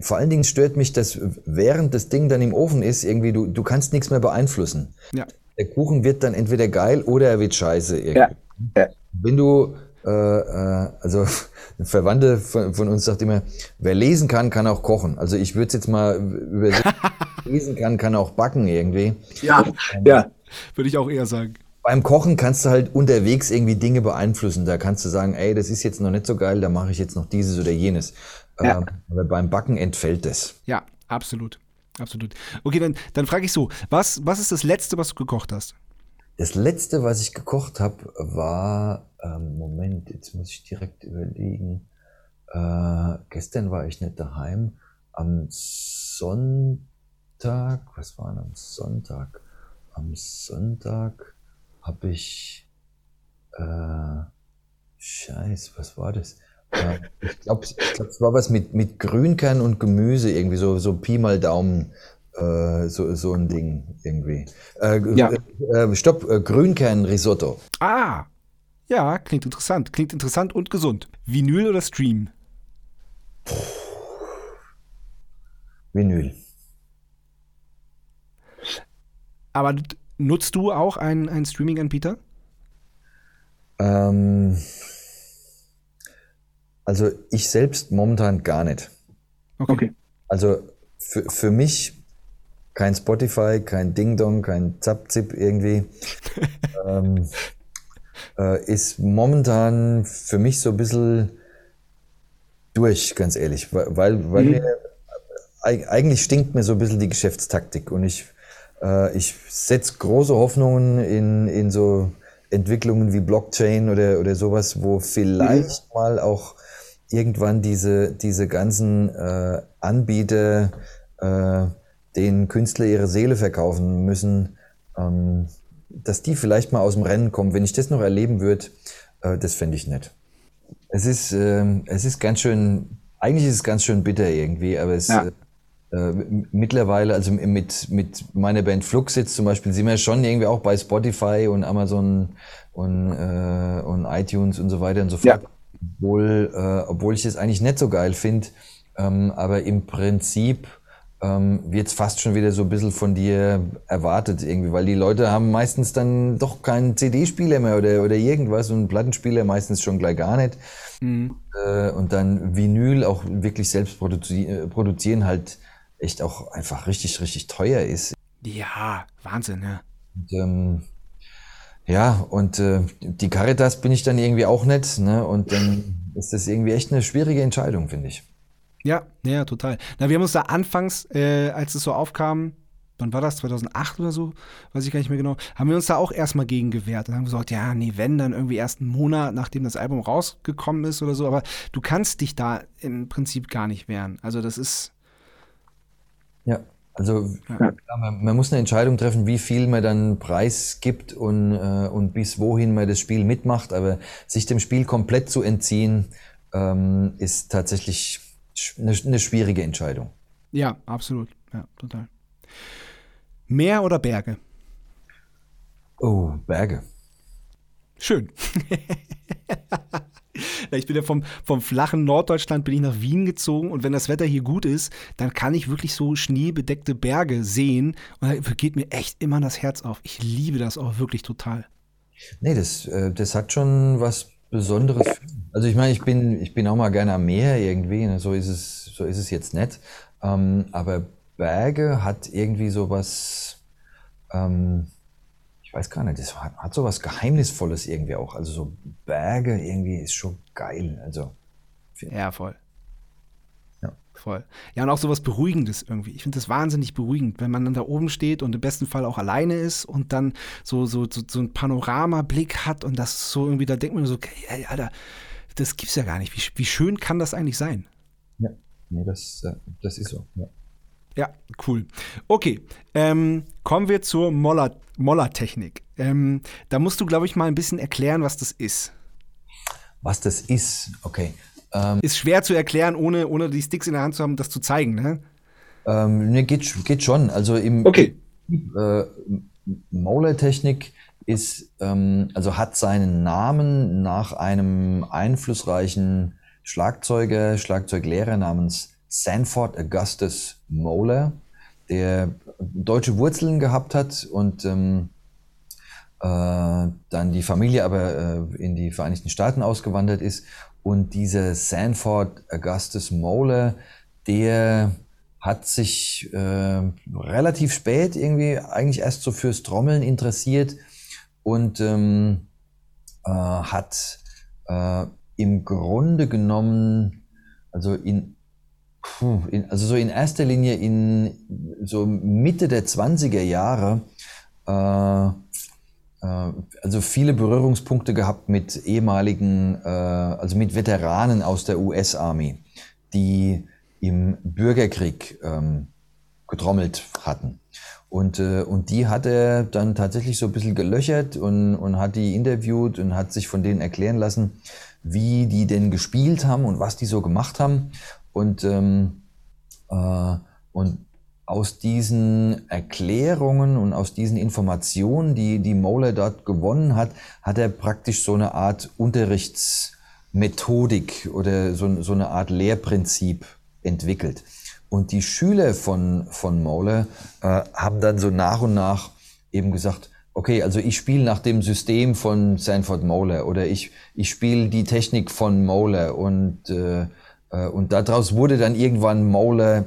vor allen Dingen stört mich, dass während das Ding dann im Ofen ist, irgendwie, du, du kannst nichts mehr beeinflussen. Ja. Der Kuchen wird dann entweder geil oder er wird scheiße. Irgendwie. Ja. ja. Wenn du, äh, äh, also eine Verwandte von, von, uns sagt immer, wer lesen kann, kann auch kochen. Also ich würde es jetzt mal übersetzen. lesen kann, kann auch backen irgendwie. Ja, ja. Würde ich auch eher sagen. Beim Kochen kannst du halt unterwegs irgendwie Dinge beeinflussen. Da kannst du sagen, ey, das ist jetzt noch nicht so geil, da mache ich jetzt noch dieses oder jenes. Ja. Ähm, aber beim Backen entfällt das. Ja, absolut. Absolut. Okay, dann, dann frage ich so, was, was ist das Letzte, was du gekocht hast? Das Letzte, was ich gekocht habe, war, ähm, Moment, jetzt muss ich direkt überlegen. Äh, gestern war ich nicht daheim. Am Sonntag, was war denn am Sonntag? Am Sonntag habe ich, äh, Scheiß, was war das? Äh, ich glaube, glaub, es war was mit, mit Grünkern und Gemüse, irgendwie so, so Pi mal Daumen. Äh, so, so ein Ding irgendwie. Äh, ja. Äh, stopp, äh, Grünkern-Risotto. Ah, ja, klingt interessant. Klingt interessant und gesund. Vinyl oder Stream? Vinyl. Aber nutzt du auch einen, einen Streaming-Anbieter? Ähm, also ich selbst momentan gar nicht. Okay. Also für, für mich kein Spotify, kein Ding Dong, kein Zap-Zip irgendwie. ähm, äh, ist momentan für mich so ein bisschen durch, ganz ehrlich. Weil, weil mhm. mir, eigentlich stinkt mir so ein bisschen die Geschäftstaktik und ich, äh, ich setze große Hoffnungen in, in so Entwicklungen wie Blockchain oder, oder sowas, wo vielleicht mhm. mal auch irgendwann diese, diese ganzen äh, Anbieter äh, den Künstler ihre Seele verkaufen müssen, ähm, dass die vielleicht mal aus dem Rennen kommen. Wenn ich das noch erleben würde, äh, das fände ich nett. Es ist, äh, es ist ganz schön, eigentlich ist es ganz schön bitter irgendwie, aber es ja. Äh, mittlerweile, also mit, mit meiner Band Flux jetzt zum Beispiel, sind wir schon irgendwie auch bei Spotify und Amazon und, äh, und iTunes und so weiter und so fort. Ja. Obwohl, äh, obwohl ich es eigentlich nicht so geil finde. Ähm, aber im Prinzip ähm, wird fast schon wieder so ein bisschen von dir erwartet irgendwie, weil die Leute haben meistens dann doch keinen CD-Spieler mehr oder, oder irgendwas und Plattenspieler meistens schon gleich gar nicht. Mhm. Äh, und dann Vinyl auch wirklich selbst produzi äh, produzieren halt echt auch einfach richtig, richtig teuer ist. Ja, Wahnsinn, ja. Und, ähm, ja, und äh, die Caritas bin ich dann irgendwie auch nicht, ne? Und dann ist das irgendwie echt eine schwierige Entscheidung, finde ich. Ja, ja, total. Na, wir haben uns da anfangs, äh, als es so aufkam, wann war das, 2008 oder so, weiß ich gar nicht mehr genau, haben wir uns da auch erstmal gegen gewehrt. Dann haben wir gesagt, ja, nee, wenn, dann irgendwie erst einen Monat, nachdem das Album rausgekommen ist oder so. Aber du kannst dich da im Prinzip gar nicht wehren. Also das ist. Ja, also ja. man, man, muss eine Entscheidung treffen, wie viel man dann Preis gibt und, äh, und bis wohin man das Spiel mitmacht. Aber sich dem Spiel komplett zu entziehen, ähm, ist tatsächlich eine, eine schwierige Entscheidung. Ja, absolut. Ja, total. Meer oder Berge? Oh, Berge. Schön. ich bin ja vom, vom flachen Norddeutschland bin ich nach Wien gezogen und wenn das Wetter hier gut ist, dann kann ich wirklich so schneebedeckte Berge sehen und da geht mir echt immer das Herz auf. Ich liebe das auch wirklich total. Nee, das, äh, das hat schon was Besonderes. Also ich meine, ich bin, ich bin auch mal gerne am Meer irgendwie, ne? so ist es, so ist es jetzt nicht. Ähm, aber Berge hat irgendwie so was, ähm, weiß gar nicht, das hat, hat so was Geheimnisvolles irgendwie auch. Also so Berge irgendwie ist schon geil. Also. Ja, voll. Ja. Voll. Ja, und auch so was Beruhigendes irgendwie. Ich finde das wahnsinnig beruhigend, wenn man dann da oben steht und im besten Fall auch alleine ist und dann so, so, so, so einen Panoramablick hat und das so irgendwie, da denkt man so, ey, Alter, das gibt's ja gar nicht. Wie, wie schön kann das eigentlich sein? Ja, nee, das, äh, das ist so. Ja. Ja, cool. Okay, ähm, kommen wir zur Moller-Technik. Ähm, da musst du, glaube ich, mal ein bisschen erklären, was das ist. Was das ist, okay. Ähm, ist schwer zu erklären, ohne, ohne die Sticks in der Hand zu haben, das zu zeigen, ne? Ähm, ne, geht, geht schon. Also im okay. äh, Moller-Technik ist, ähm, also hat seinen Namen nach einem einflussreichen Schlagzeuger, Schlagzeuglehrer namens Sanford Augustus Moeller, der deutsche Wurzeln gehabt hat und ähm, äh, dann die Familie aber äh, in die Vereinigten Staaten ausgewandert ist. Und dieser Sanford Augustus Moeller, der hat sich äh, relativ spät irgendwie eigentlich erst so fürs Trommeln interessiert und ähm, äh, hat äh, im Grunde genommen, also in, in, also so in erster Linie in so Mitte der 20er Jahre, äh, äh, also viele Berührungspunkte gehabt mit ehemaligen, äh, also mit Veteranen aus der US-Army, die im Bürgerkrieg ähm, getrommelt hatten. Und, äh, und die hat er dann tatsächlich so ein bisschen gelöchert und, und hat die interviewt und hat sich von denen erklären lassen, wie die denn gespielt haben und was die so gemacht haben. Und, ähm, äh, und aus diesen Erklärungen und aus diesen Informationen, die, die Moeller dort gewonnen hat, hat er praktisch so eine Art Unterrichtsmethodik oder so, so eine Art Lehrprinzip entwickelt. Und die Schüler von, von Moeller äh, haben dann so nach und nach eben gesagt, okay, also ich spiele nach dem System von Sanford Moeller oder ich, ich spiele die Technik von Moeller und, äh, und daraus wurde dann irgendwann Moeller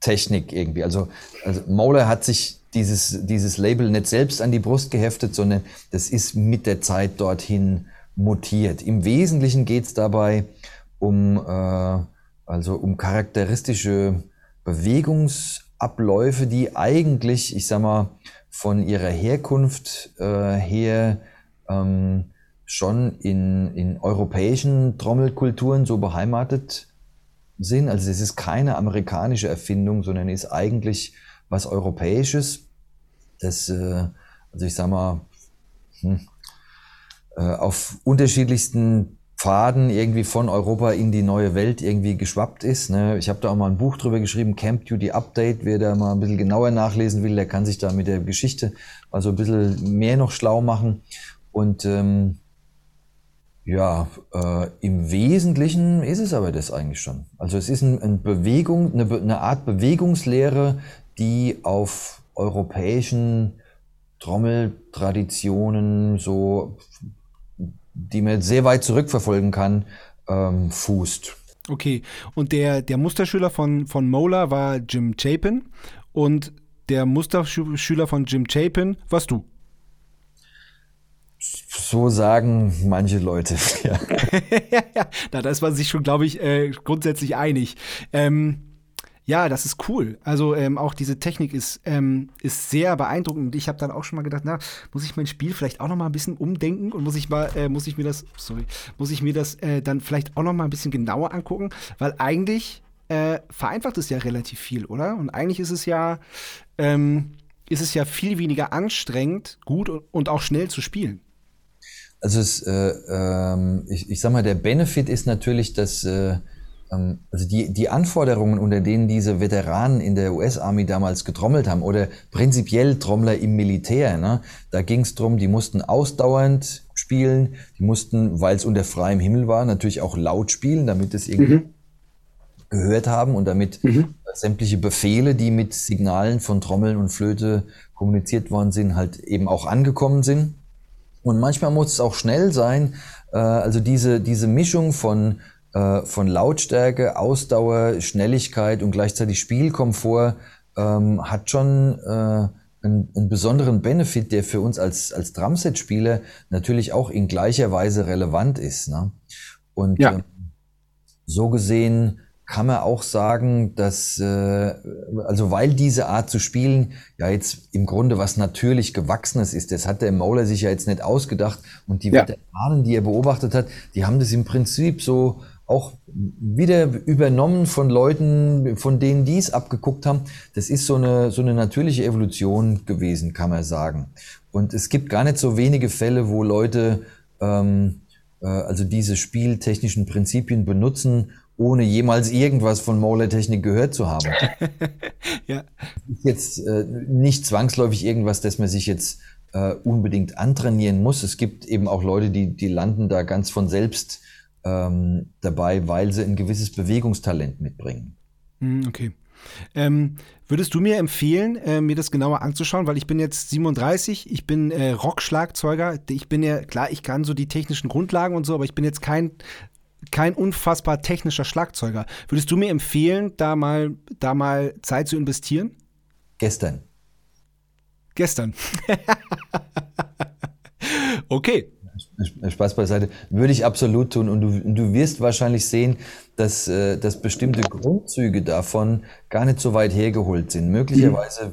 Technik irgendwie. Also, also Moeller hat sich dieses, dieses Label nicht selbst an die Brust geheftet, sondern das ist mit der Zeit dorthin mutiert. Im Wesentlichen geht es dabei um äh, also um charakteristische Bewegungsabläufe, die eigentlich, ich sag mal, von ihrer Herkunft äh, her ähm, schon in, in europäischen Trommelkulturen so beheimatet sind. Also es ist keine amerikanische Erfindung, sondern ist eigentlich was Europäisches. Das, äh, also ich sag mal, hm, äh, auf unterschiedlichsten Pfaden irgendwie von Europa in die neue Welt irgendwie geschwappt ist. Ne? Ich habe da auch mal ein Buch drüber geschrieben, Camp Duty Update. Wer da mal ein bisschen genauer nachlesen will, der kann sich da mit der Geschichte also ein bisschen mehr noch schlau machen. Und ähm, ja, äh, im Wesentlichen ist es aber das eigentlich schon. Also es ist ein, ein Bewegung, eine, eine Art Bewegungslehre, die auf europäischen Trommeltraditionen so die man sehr weit zurückverfolgen kann, ähm, fußt. Okay, und der, der Musterschüler von, von Mola war Jim Chapin und der Musterschüler von Jim Chapin warst du. So sagen manche Leute. Ja. ja, da ist man sich schon, glaube ich, äh, grundsätzlich einig. Ähm, ja, das ist cool. Also ähm, auch diese Technik ist, ähm, ist sehr beeindruckend. Ich habe dann auch schon mal gedacht, na, muss ich mein Spiel vielleicht auch noch mal ein bisschen umdenken und muss ich mal, äh, muss ich mir das, sorry, muss ich mir das äh, dann vielleicht auch noch mal ein bisschen genauer angucken, weil eigentlich äh, vereinfacht es ja relativ viel, oder? Und eigentlich ist es ja, ähm, ist es ja viel weniger anstrengend, gut und auch schnell zu spielen. Also es, äh, ähm, ich, ich sag mal, der Benefit ist natürlich, dass äh, ähm, also die, die Anforderungen, unter denen diese Veteranen in der US-Army damals getrommelt haben oder prinzipiell Trommler im Militär, ne, da ging es darum, die mussten ausdauernd spielen, die mussten, weil es unter freiem Himmel war, natürlich auch laut spielen, damit es irgendwie mhm. gehört haben und damit mhm. sämtliche Befehle, die mit Signalen von Trommeln und Flöte kommuniziert worden sind, halt eben auch angekommen sind. Und manchmal muss es auch schnell sein, äh, also diese, diese Mischung von äh, von Lautstärke, Ausdauer, Schnelligkeit und gleichzeitig Spielkomfort ähm, hat schon äh, einen, einen, besonderen Benefit, der für uns als, als Drumset-Spieler natürlich auch in gleicher Weise relevant ist. Ne? Und ja. äh, so gesehen kann man auch sagen, dass, äh, also weil diese Art zu spielen ja jetzt im Grunde was natürlich Gewachsenes ist, das hat der Mauler sich ja jetzt nicht ausgedacht und die ja. Veteranen, die er beobachtet hat, die haben das im Prinzip so auch wieder übernommen von Leuten, von denen die es abgeguckt haben. Das ist so eine, so eine natürliche Evolution gewesen, kann man sagen. Und es gibt gar nicht so wenige Fälle, wo Leute ähm, äh, also diese spieltechnischen Prinzipien benutzen, ohne jemals irgendwas von Mauler-Technik gehört zu haben. ja. Ist jetzt äh, nicht zwangsläufig irgendwas, das man sich jetzt äh, unbedingt antrainieren muss. Es gibt eben auch Leute, die, die landen da ganz von selbst ähm, dabei, weil sie ein gewisses Bewegungstalent mitbringen. Hm, okay. Ähm, würdest du mir empfehlen, äh, mir das genauer anzuschauen? Weil ich bin jetzt 37, ich bin äh, Rockschlagzeuger. Ich bin ja, klar, ich kann so die technischen Grundlagen und so, aber ich bin jetzt kein kein unfassbar technischer Schlagzeuger. Würdest du mir empfehlen, da mal, da mal Zeit zu investieren? Gestern. Gestern. okay. Spaß beiseite. Würde ich absolut tun. Und du, du wirst wahrscheinlich sehen, dass, äh, dass bestimmte Grundzüge davon gar nicht so weit hergeholt sind. Möglicherweise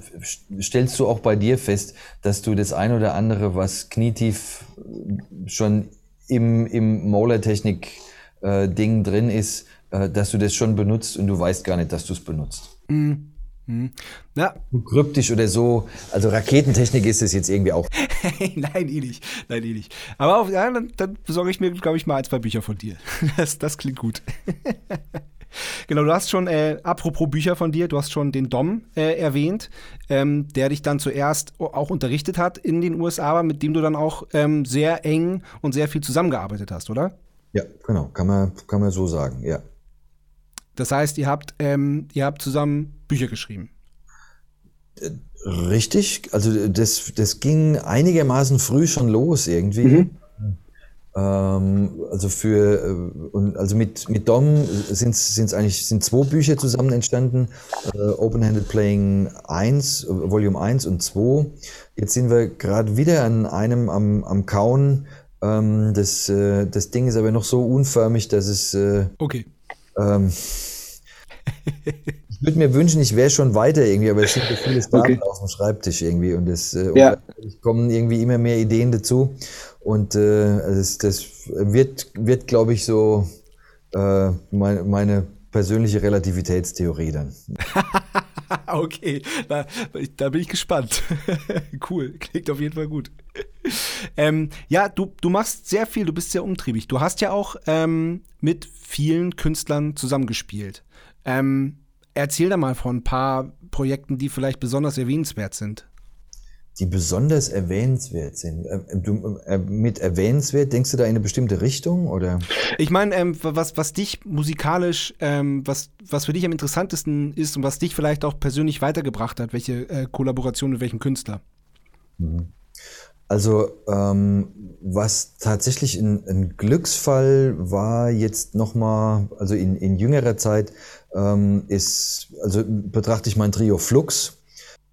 stellst du auch bei dir fest, dass du das ein oder andere, was knietief schon im, im Molar-Technik-Ding äh, drin ist, äh, dass du das schon benutzt und du weißt gar nicht, dass du es benutzt. Mhm. Hm. Ja. Kryptisch oder so. Also Raketentechnik ist es jetzt irgendwie auch. Nein, eh nicht. Nein, eh nicht. Aber auf, ja, dann, dann besorge ich mir, glaube ich, mal ein, zwei Bücher von dir. Das, das klingt gut. genau, du hast schon, äh, apropos Bücher von dir, du hast schon den Dom äh, erwähnt, ähm, der dich dann zuerst auch unterrichtet hat in den USA, aber mit dem du dann auch ähm, sehr eng und sehr viel zusammengearbeitet hast, oder? Ja, genau. Kann man, kann man so sagen, ja. Das heißt, ihr habt, ähm, ihr habt zusammen Bücher geschrieben. Richtig, also das, das ging einigermaßen früh schon los irgendwie. Mhm. Ähm, also für äh, also mit, mit Dom sind es eigentlich sind zwei Bücher zusammen entstanden. Äh, Open-Handed Playing 1, Volume 1 und 2. Jetzt sind wir gerade wieder an einem am, am Kauen. Ähm, das, äh, das Ding ist aber noch so unförmig, dass es äh, okay. Ähm, ich würde mir wünschen, ich wäre schon weiter irgendwie, aber es sind so viele Daten okay. auf dem Schreibtisch irgendwie und es äh, ja. kommen irgendwie immer mehr Ideen dazu und äh, also das, das wird, wird glaube ich, so äh, meine, meine persönliche Relativitätstheorie dann. okay, da, da, bin ich gespannt. cool, klingt auf jeden Fall gut. Ähm, ja, du, du machst sehr viel, du bist sehr umtriebig. Du hast ja auch ähm, mit vielen Künstlern zusammengespielt. Ähm, erzähl da mal von ein paar Projekten, die vielleicht besonders erwähnenswert sind. Die besonders erwähnenswert sind. Äh, du, äh, mit erwähnenswert, denkst du da in eine bestimmte Richtung? Oder? Ich meine, ähm, was, was dich musikalisch, ähm, was, was für dich am interessantesten ist und was dich vielleicht auch persönlich weitergebracht hat, welche äh, Kollaboration mit welchem Künstler? Mhm. Also ähm, was tatsächlich ein, ein, Glücksfall war jetzt nochmal, also in, in jüngerer Zeit, ähm, ist, also betrachte ich mein Trio Flux.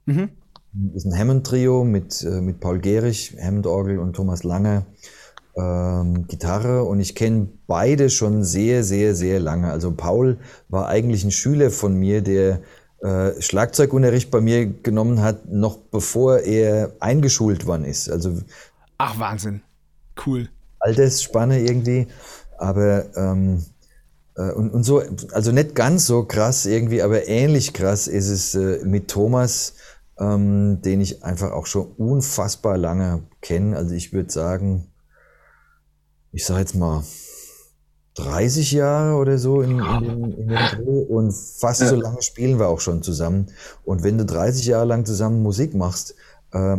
Mhm. Das ist ein Hammond-Trio mit, äh, mit Paul Gehrig, Hammond-Orgel und Thomas Lange ähm, Gitarre. Und ich kenne beide schon sehr, sehr, sehr lange. Also Paul war eigentlich ein Schüler von mir, der äh, Schlagzeugunterricht bei mir genommen hat, noch bevor er eingeschult worden ist. Also Ach, Wahnsinn. Cool. Altersspanne irgendwie. Aber ähm, äh, und, und so, also nicht ganz so krass irgendwie, aber ähnlich krass ist es äh, mit Thomas, ähm, den ich einfach auch schon unfassbar lange kenne. Also ich würde sagen, ich sage jetzt mal 30 Jahre oder so in, in, dem, in dem Dreh und fast so lange spielen wir auch schon zusammen. Und wenn du 30 Jahre lang zusammen Musik machst, äh,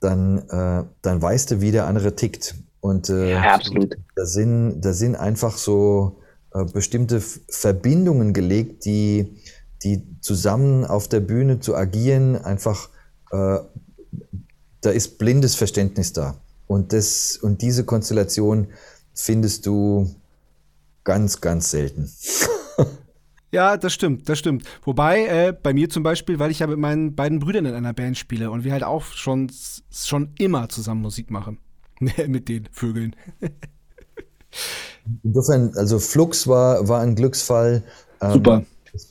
dann, äh, dann weißt du, wie der andere tickt. Und äh, ja, absolut. Da sind, da sind einfach so äh, bestimmte Verbindungen gelegt, die, die zusammen auf der Bühne zu agieren, einfach, äh, da ist blindes Verständnis da. Und, das, und diese Konstellation findest du ganz, ganz selten. Ja, das stimmt, das stimmt. Wobei, äh, bei mir zum Beispiel, weil ich ja mit meinen beiden Brüdern in einer Band spiele und wir halt auch schon, schon immer zusammen Musik machen. mit den Vögeln. Insofern, also Flux war, war ein Glücksfall. Ähm, Super. Es,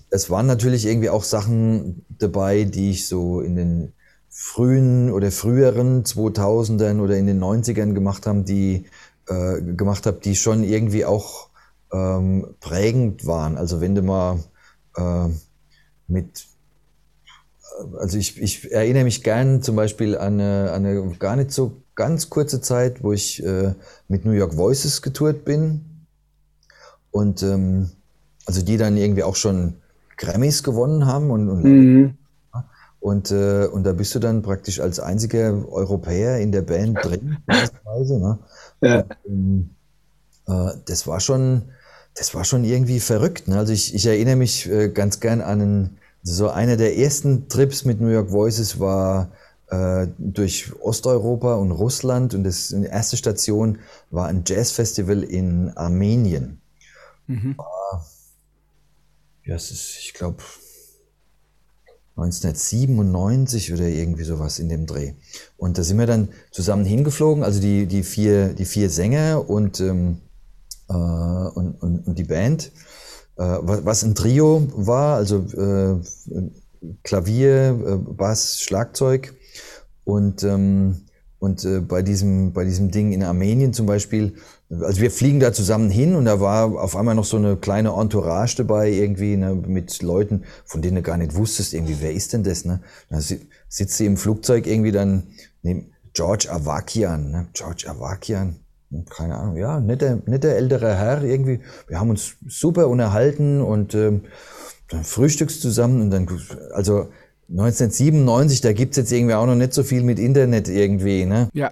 es, waren natürlich irgendwie auch Sachen dabei, die ich so in den frühen oder früheren 2000ern oder in den 90ern gemacht haben, die äh, gemacht habe, die schon irgendwie auch ähm, prägend waren. Also wenn du mal äh, mit also ich, ich erinnere mich gern zum Beispiel an eine, an eine gar nicht so ganz kurze Zeit, wo ich äh, mit New York Voices getourt bin. Und ähm, also die dann irgendwie auch schon Grammys gewonnen haben und, und, mhm. und, äh, und da bist du dann praktisch als einziger Europäer in der Band drin, ne? Ja. Und, äh, das war schon, das war schon irgendwie verrückt. Ne? Also ich, ich erinnere mich äh, ganz gern an einen, so einer der ersten Trips mit New York Voices war äh, durch Osteuropa und Russland und das die erste Station war ein Jazzfestival in Armenien. Mhm. Ja, es ist, ich glaube, 1997 oder irgendwie sowas in dem Dreh. Und da sind wir dann zusammen hingeflogen, also die, die, vier, die vier Sänger und, ähm, äh, und, und, und, die Band, äh, was ein Trio war, also äh, Klavier, äh, Bass, Schlagzeug und, ähm, und äh, bei, diesem, bei diesem Ding in Armenien zum Beispiel also wir fliegen da zusammen hin und da war auf einmal noch so eine kleine Entourage dabei irgendwie ne, mit Leuten, von denen du gar nicht wusstest irgendwie, wer ist denn das? Ne? Da sitzt sie im Flugzeug irgendwie dann neben George Avakian, ne? George Avakian, hm, keine Ahnung, ja, netter, netter älterer Herr irgendwie. Wir haben uns super unterhalten und ähm, dann frühstückst zusammen und dann, also 1997, da gibt's jetzt irgendwie auch noch nicht so viel mit Internet irgendwie, ne? Ja.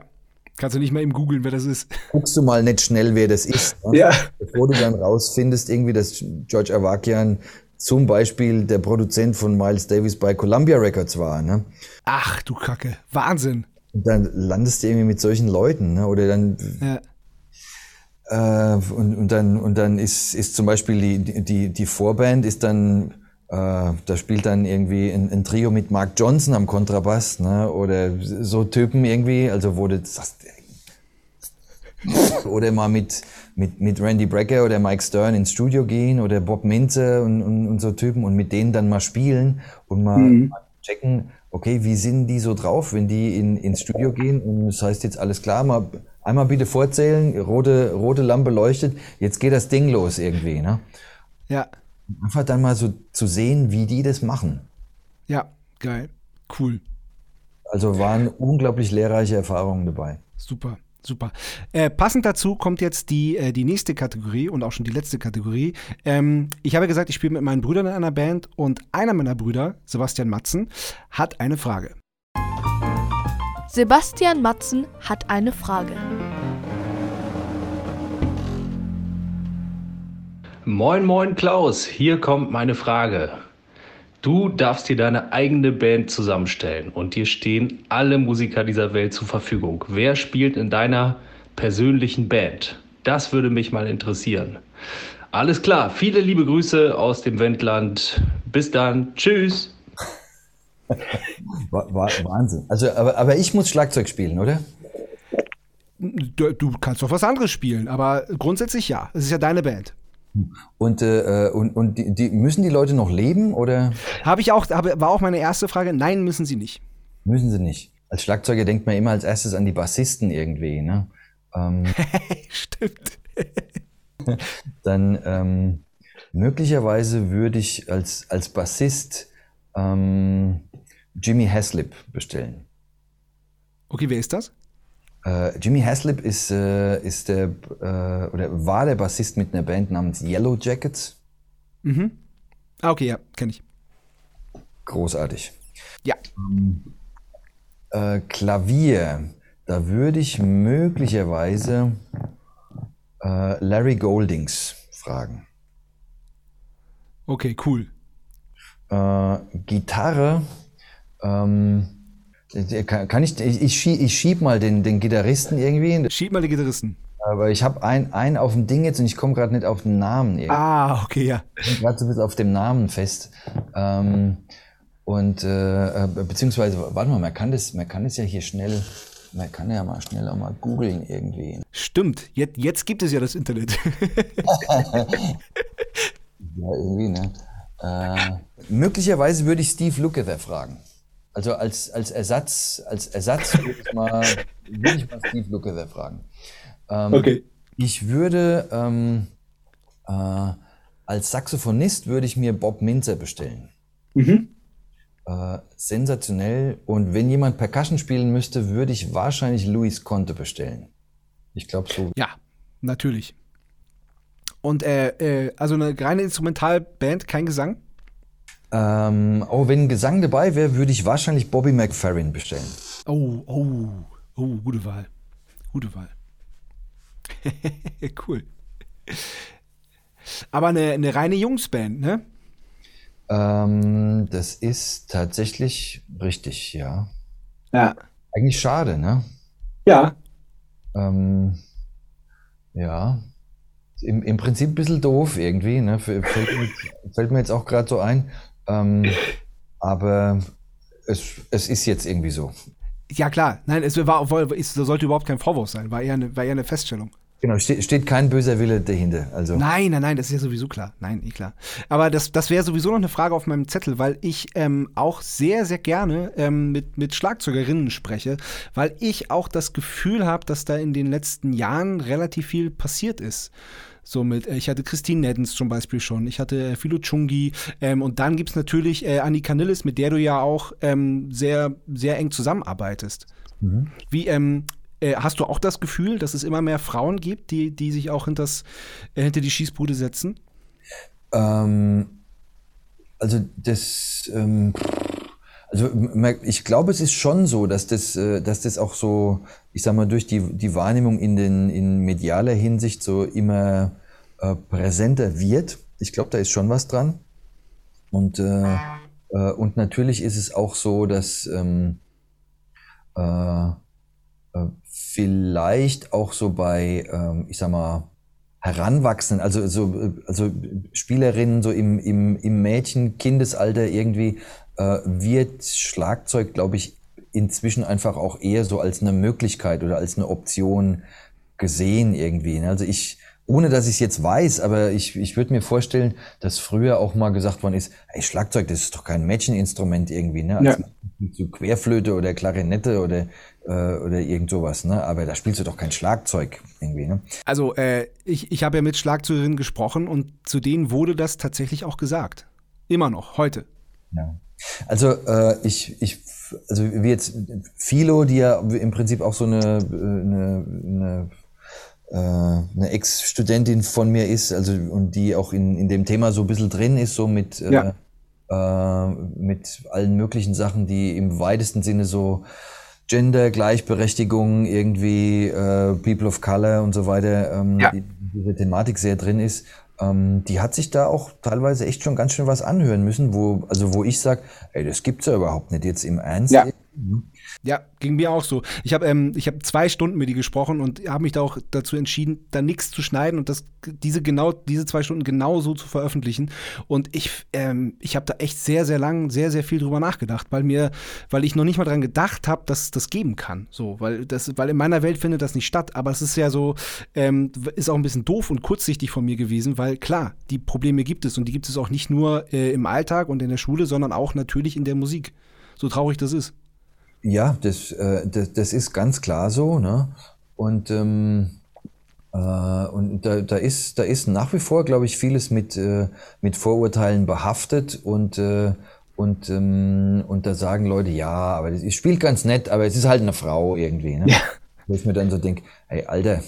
Kannst du nicht mal eben googeln, wer das ist. Guckst du mal nicht schnell, wer das ist. Ne? Ja. Bevor du dann rausfindest, irgendwie, dass George Avakian zum Beispiel der Produzent von Miles Davis bei Columbia Records war. Ne? Ach du Kacke, Wahnsinn. Und dann landest du irgendwie mit solchen Leuten, ne? Oder dann. Ja. Äh, und, und dann, und dann ist, ist zum Beispiel die, die, die Vorband ist dann da spielt dann irgendwie ein, ein, Trio mit Mark Johnson am Kontrabass, ne? Oder so Typen irgendwie, also wurde das oder mal mit, mit, mit Randy Brecker oder Mike Stern ins Studio gehen oder Bob Minze und, und, und so Typen und mit denen dann mal spielen und mal, mhm. mal checken, okay, wie sind die so drauf, wenn die in, ins Studio gehen und das heißt jetzt alles klar, mal einmal bitte vorzählen, rote, rote Lampe leuchtet, jetzt geht das Ding los irgendwie, ne? Ja. Einfach dann mal so zu sehen, wie die das machen. Ja, geil. Cool. Also waren unglaublich lehrreiche Erfahrungen dabei. Super. Super. Äh, passend dazu kommt jetzt die, äh, die nächste Kategorie und auch schon die letzte Kategorie. Ähm, ich habe gesagt, ich spiele mit meinen Brüdern in einer Band und einer meiner Brüder, Sebastian Matzen, hat eine Frage. Sebastian Matzen hat eine Frage. Moin, moin Klaus, hier kommt meine Frage. Du darfst dir deine eigene Band zusammenstellen und dir stehen alle Musiker dieser Welt zur Verfügung. Wer spielt in deiner persönlichen Band? Das würde mich mal interessieren. Alles klar, viele liebe Grüße aus dem Wendland. Bis dann, tschüss. Wahnsinn. Also, aber, aber ich muss Schlagzeug spielen, oder? Du, du kannst doch was anderes spielen, aber grundsätzlich ja. Es ist ja deine Band. Und, äh, und, und die, die, müssen die Leute noch leben oder? Habe ich auch, hab, war auch meine erste Frage. Nein, müssen sie nicht. Müssen sie nicht. Als Schlagzeuger denkt man immer als erstes an die Bassisten irgendwie, ne? Ähm, Stimmt. dann ähm, möglicherweise würde ich als, als Bassist ähm, Jimmy Haslip bestellen. Okay, wer ist das? Uh, Jimmy Haslip ist, uh, ist der, uh, oder war der Bassist mit einer Band namens Yellow Jackets. Mhm. Ah, okay, ja, kenne ich. Großartig. Ja. Um, Klavier, da würde ich möglicherweise Larry Goldings fragen. Okay, cool. Gitarre, ähm, kann ich, ich, schieb, ich schieb mal den, den Gitarristen irgendwie. Schieb mal den Gitarristen. Aber ich habe einen ein auf dem Ding jetzt und ich komme gerade nicht auf den Namen. Irgendwie. Ah, okay, ja. Ich bin gerade so ein bisschen auf dem Namen fest. Ähm, und äh, äh, beziehungsweise, warte mal, man kann das, man kann das ja hier schnell, man kann ja mal schnell auch mal googeln irgendwie. Stimmt, jetzt, jetzt gibt es ja das Internet. ja, irgendwie, ne? Äh, möglicherweise würde ich Steve Lukather fragen. Also als, als Ersatz, als Ersatz würde ich mal, würde ich mal Steve Lukather fragen. Ähm, okay. Ich würde ähm, äh, als Saxophonist würde ich mir Bob Minzer bestellen. Mhm. Äh, sensationell. Und wenn jemand Percussion spielen müsste, würde ich wahrscheinlich Luis Conte bestellen. Ich glaube so. Ja, natürlich. Und äh, äh, also eine reine Instrumentalband, kein Gesang? Ähm, oh, wenn Gesang dabei wäre, würde ich wahrscheinlich Bobby McFerrin bestellen. Oh, oh, oh, gute Wahl. Gute Wahl. cool. Aber eine, eine reine Jungsband, ne? Ähm, das ist tatsächlich richtig, ja. Ja. Eigentlich schade, ne? Ja. Ähm, ja. im, im Prinzip ein bisschen doof irgendwie, ne? Fällt, mir, fällt mir jetzt auch gerade so ein. Ähm, aber es, es ist jetzt irgendwie so. Ja, klar. Nein, es war, es sollte überhaupt kein Vorwurf sein, war eher eine, war eher eine Feststellung. Genau, steht, steht kein böser Wille dahinter. Also. Nein, nein, nein, das ist ja sowieso klar. Nein, eh klar. Aber das, das wäre sowieso noch eine Frage auf meinem Zettel, weil ich ähm, auch sehr, sehr gerne ähm, mit, mit Schlagzeugerinnen spreche, weil ich auch das Gefühl habe, dass da in den letzten Jahren relativ viel passiert ist. So mit, äh, ich hatte Christine Neddens zum Beispiel schon, ich hatte äh, Philo Chungi ähm, und dann gibt es natürlich äh, Annika Nilles, mit der du ja auch ähm, sehr, sehr eng zusammenarbeitest. Mhm. Wie, ähm, äh, hast du auch das Gefühl, dass es immer mehr Frauen gibt, die, die sich auch hinters, äh, hinter die Schießbude setzen? Ähm, also das, ähm, also ich glaube, es ist schon so, dass das, äh, dass das auch so, ich sag mal, durch die, die Wahrnehmung in, den, in medialer Hinsicht so immer äh, präsenter wird. Ich glaube, da ist schon was dran. Und, äh, äh, und natürlich ist es auch so, dass ähm, äh, äh vielleicht auch so bei, ähm, ich sag mal, Heranwachsenden, also, so, also Spielerinnen so im, im, im Mädchen-Kindesalter irgendwie wird Schlagzeug, glaube ich, inzwischen einfach auch eher so als eine Möglichkeit oder als eine Option gesehen irgendwie. Ne? Also ich, ohne dass ich es jetzt weiß, aber ich, ich würde mir vorstellen, dass früher auch mal gesagt worden ist, ey, Schlagzeug, das ist doch kein Mädcheninstrument irgendwie, ne? Also ja. so Querflöte oder Klarinette oder, äh, oder irgend sowas, ne? Aber da spielst du doch kein Schlagzeug irgendwie, ne? Also, äh, ich, ich habe ja mit Schlagzeugerinnen gesprochen und zu denen wurde das tatsächlich auch gesagt. Immer noch, heute. Ja. Also äh, ich, ich, also wie jetzt Philo, die ja im Prinzip auch so eine, eine, eine äh, eine Ex-Studentin von mir ist, also und die auch in, in dem Thema so ein bisschen drin ist, so mit, äh, ja. äh, mit allen möglichen Sachen, die im weitesten Sinne so Gender, Gleichberechtigung, irgendwie äh, People of Color und so weiter, ähm, ja. die, diese Thematik sehr drin ist ähm, die hat sich da auch teilweise echt schon ganz schön was anhören müssen, wo, also wo ich sage, ey, das gibt's ja überhaupt nicht jetzt im Ernst. Ja. Ja, ging mir auch so. Ich habe ähm, hab zwei Stunden mit ihr gesprochen und habe mich da auch dazu entschieden, da nichts zu schneiden und das, diese genau, diese zwei Stunden genau so zu veröffentlichen. Und ich, ähm, ich habe da echt sehr, sehr lang, sehr, sehr viel drüber nachgedacht, weil mir, weil ich noch nicht mal dran gedacht habe, dass es das geben kann. So, weil das, weil in meiner Welt findet das nicht statt. Aber es ist ja so, ähm, ist auch ein bisschen doof und kurzsichtig von mir gewesen, weil klar, die Probleme gibt es und die gibt es auch nicht nur äh, im Alltag und in der Schule, sondern auch natürlich in der Musik. So traurig das ist. Ja, das, äh, das, das ist ganz klar so. Ne? Und, ähm, äh, und da, da, ist, da ist nach wie vor, glaube ich, vieles mit, äh, mit Vorurteilen behaftet und, äh, und, ähm, und da sagen Leute, ja, aber das spielt ganz nett, aber es ist halt eine Frau irgendwie. Ne? Ja. Wo ich mir dann so denke, ey, Alter,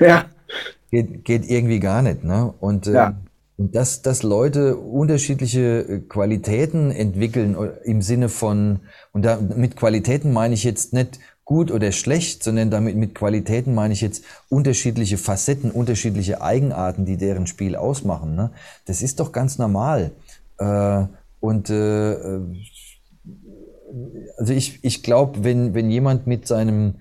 ja. geht, geht irgendwie gar nicht. Ne? Und äh, ja. Und dass, dass Leute unterschiedliche äh, Qualitäten entwickeln äh, im Sinne von, und da, mit Qualitäten meine ich jetzt nicht gut oder schlecht, sondern damit mit Qualitäten meine ich jetzt unterschiedliche Facetten, unterschiedliche Eigenarten, die deren Spiel ausmachen. Ne? Das ist doch ganz normal. Äh, und äh, äh also ich, ich glaube, wenn, wenn jemand mit seinem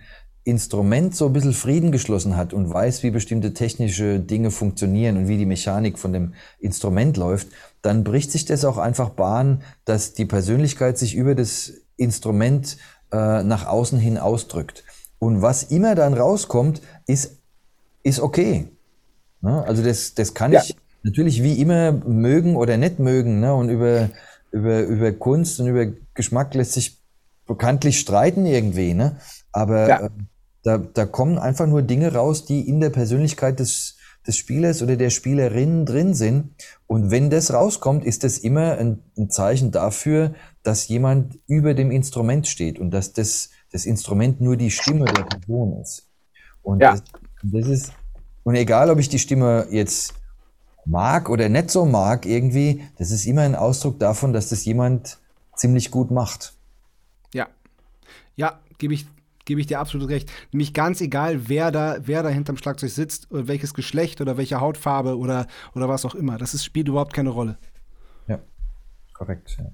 Instrument so ein bisschen Frieden geschlossen hat und weiß, wie bestimmte technische Dinge funktionieren und wie die Mechanik von dem Instrument läuft, dann bricht sich das auch einfach Bahn, dass die Persönlichkeit sich über das Instrument äh, nach außen hin ausdrückt. Und was immer dann rauskommt, ist, ist okay. Ne? Also das, das kann ja. ich natürlich wie immer mögen oder nicht mögen. Ne? Und über, über, über Kunst und über Geschmack lässt sich bekanntlich streiten irgendwie. Ne? Aber ja. äh, da, da kommen einfach nur Dinge raus, die in der Persönlichkeit des, des Spielers oder der Spielerin drin sind. Und wenn das rauskommt, ist das immer ein, ein, Zeichen dafür, dass jemand über dem Instrument steht und dass das, das Instrument nur die Stimme der Person ist. Und ja. das, das ist, und egal ob ich die Stimme jetzt mag oder nicht so mag irgendwie, das ist immer ein Ausdruck davon, dass das jemand ziemlich gut macht. Ja. Ja, gebe ich gebe ich dir absolut recht. Nämlich ganz egal, wer da, wer da hinterm Schlagzeug sitzt, welches Geschlecht oder welche Hautfarbe oder, oder was auch immer. Das ist, spielt überhaupt keine Rolle. Ja, korrekt. Ja.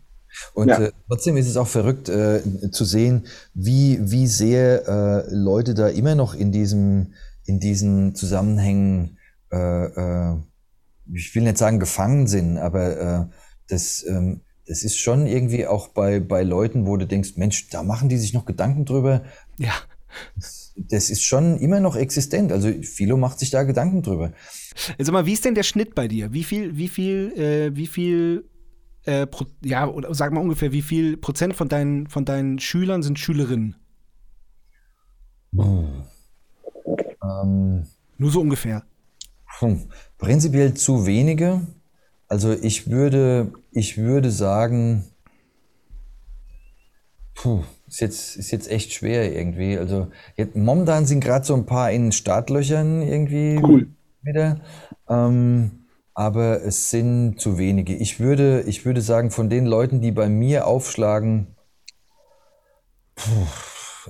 Und ja. äh, trotzdem ist es auch verrückt äh, zu sehen, wie, wie sehr äh, Leute da immer noch in diesem, in diesen Zusammenhängen äh, äh, ich will nicht sagen gefangen sind, aber äh, das, ähm, das ist schon irgendwie auch bei, bei Leuten, wo du denkst, Mensch, da machen die sich noch Gedanken drüber. Ja. Das, ist schon immer noch existent. Also Philo macht sich da Gedanken drüber. Also mal, wie ist denn der Schnitt bei dir? Wie viel, wie viel, äh, wie viel, äh, Pro, ja, oder sag mal ungefähr, wie viel Prozent von deinen, von deinen Schülern sind Schülerinnen? Ähm, Nur so ungefähr. Hm, prinzipiell zu wenige. Also ich würde, ich würde sagen, puh, ist jetzt, ist jetzt echt schwer irgendwie. Also jetzt, momentan sind gerade so ein paar in Startlöchern irgendwie cool. wieder. Ähm, aber es sind zu wenige. Ich würde, ich würde sagen, von den Leuten, die bei mir aufschlagen, puh,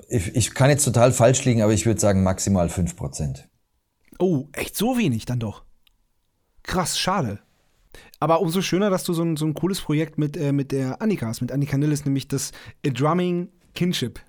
ich, ich kann jetzt total falsch liegen, aber ich würde sagen maximal 5%. Oh, echt so wenig dann doch. Krass, schade. Aber umso schöner, dass du so ein, so ein cooles Projekt mit, äh, mit der Annika hast, mit Annika Nilles, nämlich das A Drumming Kinship.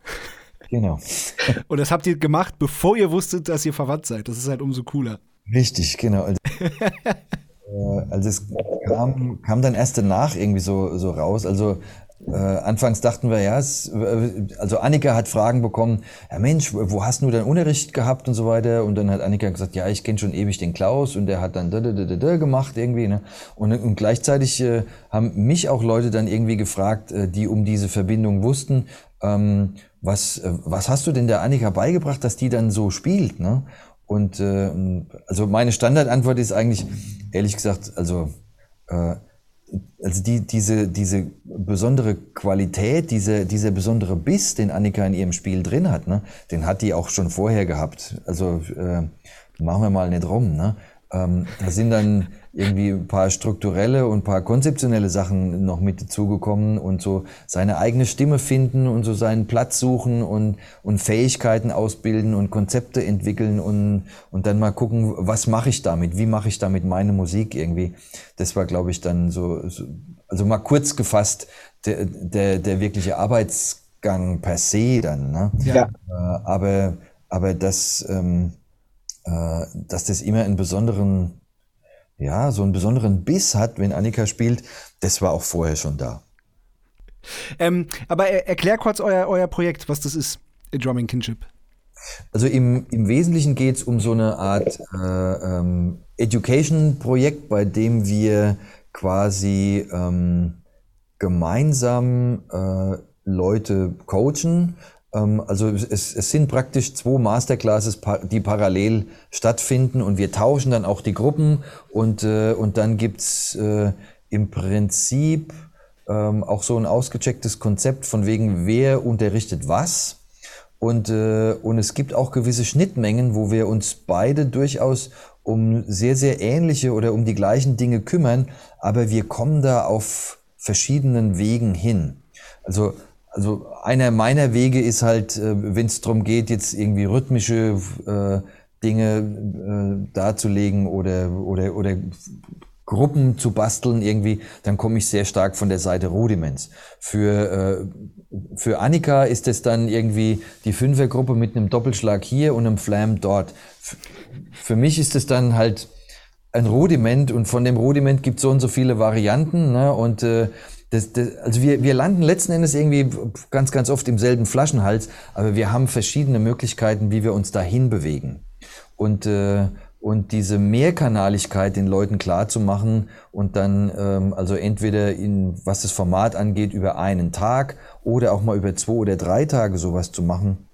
Genau. Und das habt ihr gemacht, bevor ihr wusstet, dass ihr verwandt seid. Das ist halt umso cooler. Richtig, genau. Also, äh, also es kam, kam dann erst danach irgendwie so, so raus. Also äh, anfangs dachten wir, ja, es, äh, also Annika hat Fragen bekommen, ja Mensch, wo hast du deinen Unterricht gehabt und so weiter? Und dann hat Annika gesagt, ja, ich kenne schon ewig den Klaus und der hat dann da, da, da, da gemacht irgendwie. Ne? Und, und gleichzeitig äh, haben mich auch Leute dann irgendwie gefragt, äh, die um diese Verbindung wussten, ähm, was, äh, was hast du denn der Annika beigebracht, dass die dann so spielt? Ne? Und äh, also meine Standardantwort ist eigentlich, ehrlich gesagt, also äh, also die, diese, diese besondere Qualität, diese, dieser besondere Biss, den Annika in ihrem Spiel drin hat, ne, den hat die auch schon vorher gehabt. Also äh, machen wir mal nicht rum. Ne? Ähm, da sind dann irgendwie ein paar strukturelle und ein paar konzeptionelle Sachen noch mit dazugekommen und so seine eigene Stimme finden und so seinen Platz suchen und, und Fähigkeiten ausbilden und Konzepte entwickeln und, und dann mal gucken, was mache ich damit, wie mache ich damit meine Musik irgendwie. Das war, glaube ich, dann so, so, also mal kurz gefasst, der, der, der wirkliche Arbeitsgang per se dann. Ne? Ja. Äh, aber, aber das, ähm, äh, dass das immer einen besonderen, ja, so einen besonderen Biss hat, wenn Annika spielt, das war auch vorher schon da. Ähm, aber er, erklär kurz euer, euer Projekt, was das ist, A Drumming Kinship. Also im, im Wesentlichen geht es um so eine Art äh, ähm, Education-Projekt, bei dem wir quasi ähm, gemeinsam äh, Leute coachen also es, es sind praktisch zwei Masterclasses, die parallel stattfinden und wir tauschen dann auch die Gruppen und, äh, und dann gibt's äh, im Prinzip ähm, auch so ein ausgechecktes Konzept von wegen, wer unterrichtet was. Und, äh, und es gibt auch gewisse Schnittmengen, wo wir uns beide durchaus um sehr, sehr ähnliche oder um die gleichen Dinge kümmern, aber wir kommen da auf verschiedenen Wegen hin. Also also einer meiner Wege ist halt, äh, wenn es darum geht, jetzt irgendwie rhythmische äh, Dinge äh, darzulegen oder, oder, oder Gruppen zu basteln irgendwie, dann komme ich sehr stark von der Seite Rudiments. Für, äh, für Annika ist es dann irgendwie die Fünfergruppe mit einem Doppelschlag hier und einem Flam dort. Für mich ist es dann halt ein Rudiment und von dem Rudiment gibt es so und so viele Varianten ne? und äh, das, das, also wir, wir landen letzten Endes irgendwie ganz, ganz oft im selben Flaschenhals, aber wir haben verschiedene Möglichkeiten, wie wir uns dahin bewegen. Und, äh, und diese Mehrkanaligkeit den Leuten klar zu machen und dann, ähm, also entweder in, was das Format angeht, über einen Tag oder auch mal über zwei oder drei Tage sowas zu machen,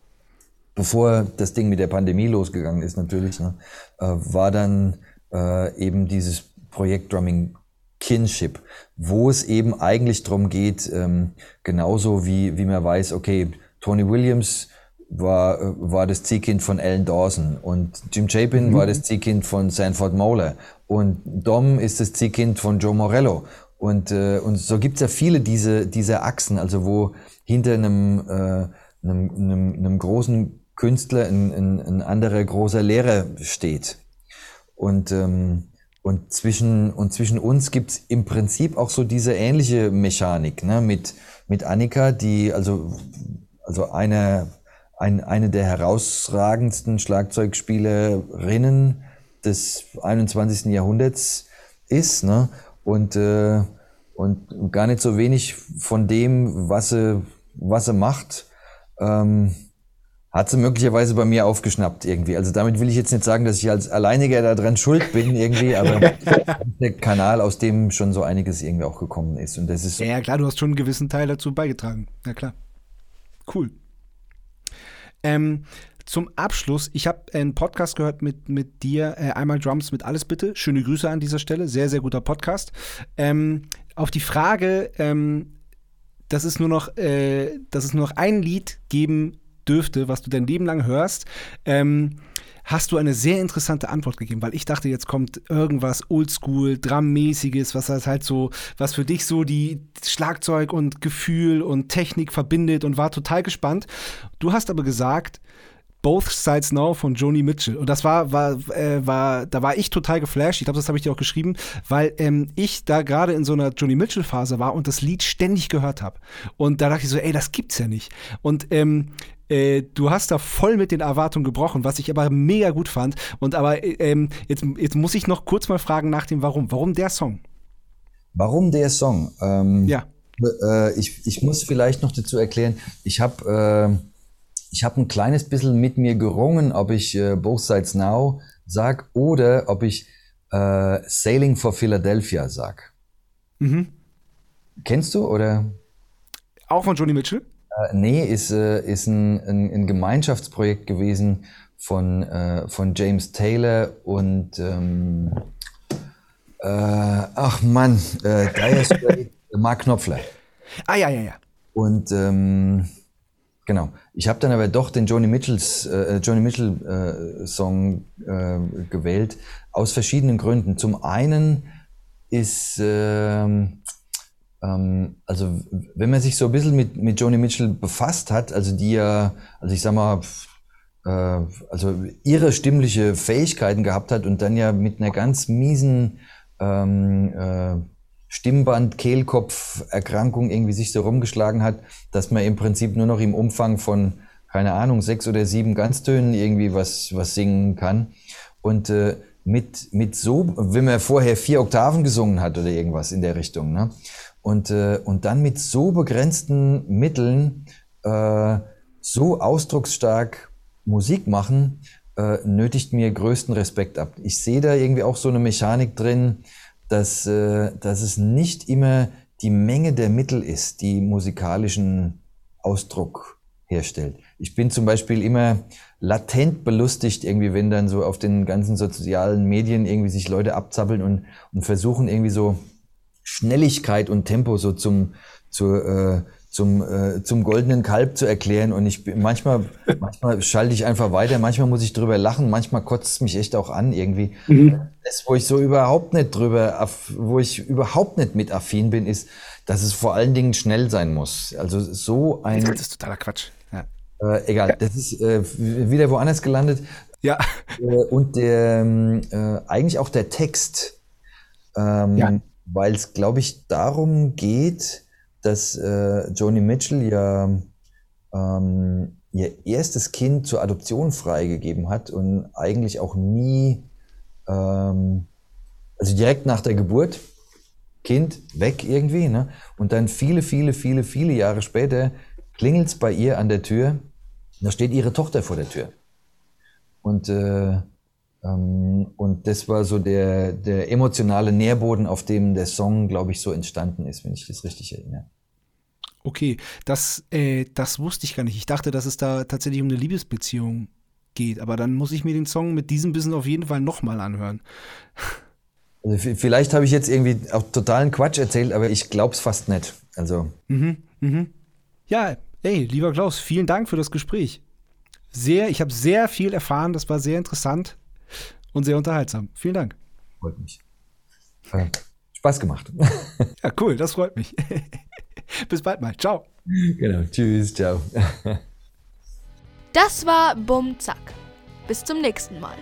bevor das Ding mit der Pandemie losgegangen ist natürlich, ne, äh, war dann äh, eben dieses Projekt Drumming Kinship, wo es eben eigentlich darum geht, ähm, genauso wie, wie man weiß, okay, Tony Williams war, äh, war das Ziehkind von Alan Dawson und Jim Chapin mhm. war das Ziehkind von Sanford Moeller und Dom ist das Ziehkind von Joe Morello. Und, äh, und so gibt's ja viele diese, diese Achsen, also wo hinter einem, äh, einem, einem, einem großen Künstler ein, ein, ein anderer großer Lehrer steht. Und ähm, und zwischen, und zwischen uns gibt's im Prinzip auch so diese ähnliche Mechanik, ne? mit, mit Annika, die also, also eine, ein, eine der herausragendsten Schlagzeugspielerinnen des 21. Jahrhunderts ist, ne? Und, äh, und gar nicht so wenig von dem, was sie, was sie macht, ähm, hat sie möglicherweise bei mir aufgeschnappt irgendwie. Also damit will ich jetzt nicht sagen, dass ich als Alleiniger da dran schuld bin irgendwie, aber der Kanal, aus dem schon so einiges irgendwie auch gekommen ist. Und das ist ja, ja, klar, du hast schon einen gewissen Teil dazu beigetragen. Ja, klar. Cool. Ähm, zum Abschluss, ich habe einen Podcast gehört mit, mit dir, äh, einmal Drums mit Alles Bitte. Schöne Grüße an dieser Stelle, sehr, sehr guter Podcast. Ähm, auf die Frage, ähm, dass es nur noch, äh, dass es nur noch ein Lied geben dürfte, was du dein Leben lang hörst, ähm, hast du eine sehr interessante Antwort gegeben, weil ich dachte, jetzt kommt irgendwas Oldschool, Drum-mäßiges, was halt so, was für dich so die Schlagzeug und Gefühl und Technik verbindet und war total gespannt. Du hast aber gesagt, Both Sides Now von Joni Mitchell. Und das war, war, äh, war, da war ich total geflasht. Ich glaube, das habe ich dir auch geschrieben, weil ähm, ich da gerade in so einer Joni Mitchell-Phase war und das Lied ständig gehört habe. Und da dachte ich so, ey, das gibt's ja nicht. Und ähm, äh, du hast da voll mit den Erwartungen gebrochen, was ich aber mega gut fand. Und aber äh, ähm, jetzt, jetzt muss ich noch kurz mal fragen nach dem Warum. Warum der Song? Warum der Song? Ähm, ja. Äh, ich, ich muss vielleicht noch dazu erklären, ich habe äh, ich hab ein kleines bisschen mit mir gerungen, ob ich äh, Both Sides Now sag oder ob ich äh, Sailing for Philadelphia sag. Mhm. Kennst du oder? Auch von Joni Mitchell? Äh, nee, ist, äh, ist ein, ein, ein, Gemeinschaftsprojekt gewesen von, äh, von James Taylor und ähm, äh, ach Mann, äh, Dire Straits, Mark Knopfler. Ah ja, ja, ja. Und ähm, genau. Ich habe dann aber doch den Joni Mitchells äh, Joni Mitchell äh, Song äh, gewählt aus verschiedenen Gründen. Zum einen ist äh, also wenn man sich so ein bisschen mit, mit Joni Mitchell befasst hat, also die ja, also ich sag mal, äh, also ihre stimmliche Fähigkeiten gehabt hat und dann ja mit einer ganz miesen ähm, äh, Stimmband, Kehlkopf, Erkrankung irgendwie sich so rumgeschlagen hat, dass man im Prinzip nur noch im Umfang von, keine Ahnung, sechs oder sieben Ganztönen irgendwie was, was singen kann. Und äh, mit, mit so, wenn man vorher vier Oktaven gesungen hat oder irgendwas in der Richtung, ne? Und, äh, und dann mit so begrenzten Mitteln äh, so ausdrucksstark Musik machen, äh, nötigt mir größten Respekt ab. Ich sehe da irgendwie auch so eine Mechanik drin, dass, äh, dass es nicht immer die Menge der Mittel ist, die musikalischen Ausdruck herstellt. Ich bin zum Beispiel immer latent belustigt, irgendwie, wenn dann so auf den ganzen sozialen Medien irgendwie sich Leute abzappeln und, und versuchen irgendwie so Schnelligkeit und Tempo so zum, zu, äh, zum, äh, zum goldenen Kalb zu erklären. Und ich bin, manchmal, manchmal schalte ich einfach weiter, manchmal muss ich drüber lachen, manchmal kotzt es mich echt auch an irgendwie. Mhm. Das, wo ich so überhaupt nicht drüber, wo ich überhaupt nicht mit affin bin, ist, dass es vor allen Dingen schnell sein muss. Also so ein. Das ist totaler Quatsch. Ja. Äh, egal, ja. das ist äh, wieder woanders gelandet. Ja. Äh, und der ähm, äh, eigentlich auch der Text. Ähm, ja weil es, glaube ich, darum geht, dass äh, Joni Mitchell ja ähm, ihr erstes Kind zur Adoption freigegeben hat und eigentlich auch nie, ähm, also direkt nach der Geburt, Kind weg irgendwie, ne? Und dann viele, viele, viele, viele Jahre später klingelt es bei ihr an der Tür, da steht ihre Tochter vor der Tür. Und äh, und das war so der, der emotionale Nährboden, auf dem der Song, glaube ich, so entstanden ist, wenn ich das richtig erinnere. Okay, das, äh, das wusste ich gar nicht. Ich dachte, dass es da tatsächlich um eine Liebesbeziehung geht. Aber dann muss ich mir den Song mit diesem Bissen auf jeden Fall nochmal anhören. Also vielleicht habe ich jetzt irgendwie auch totalen Quatsch erzählt, aber ich glaube es fast nicht. Also. Mhm, mhm. Ja, ey, lieber Klaus, vielen Dank für das Gespräch. Sehr, ich habe sehr viel erfahren, das war sehr interessant und sehr unterhaltsam. Vielen Dank. Freut mich. Spaß gemacht. ja, cool, das freut mich. Bis bald mal. Ciao. Genau. Tschüss, ciao. Das war Bumm Zack. Bis zum nächsten Mal.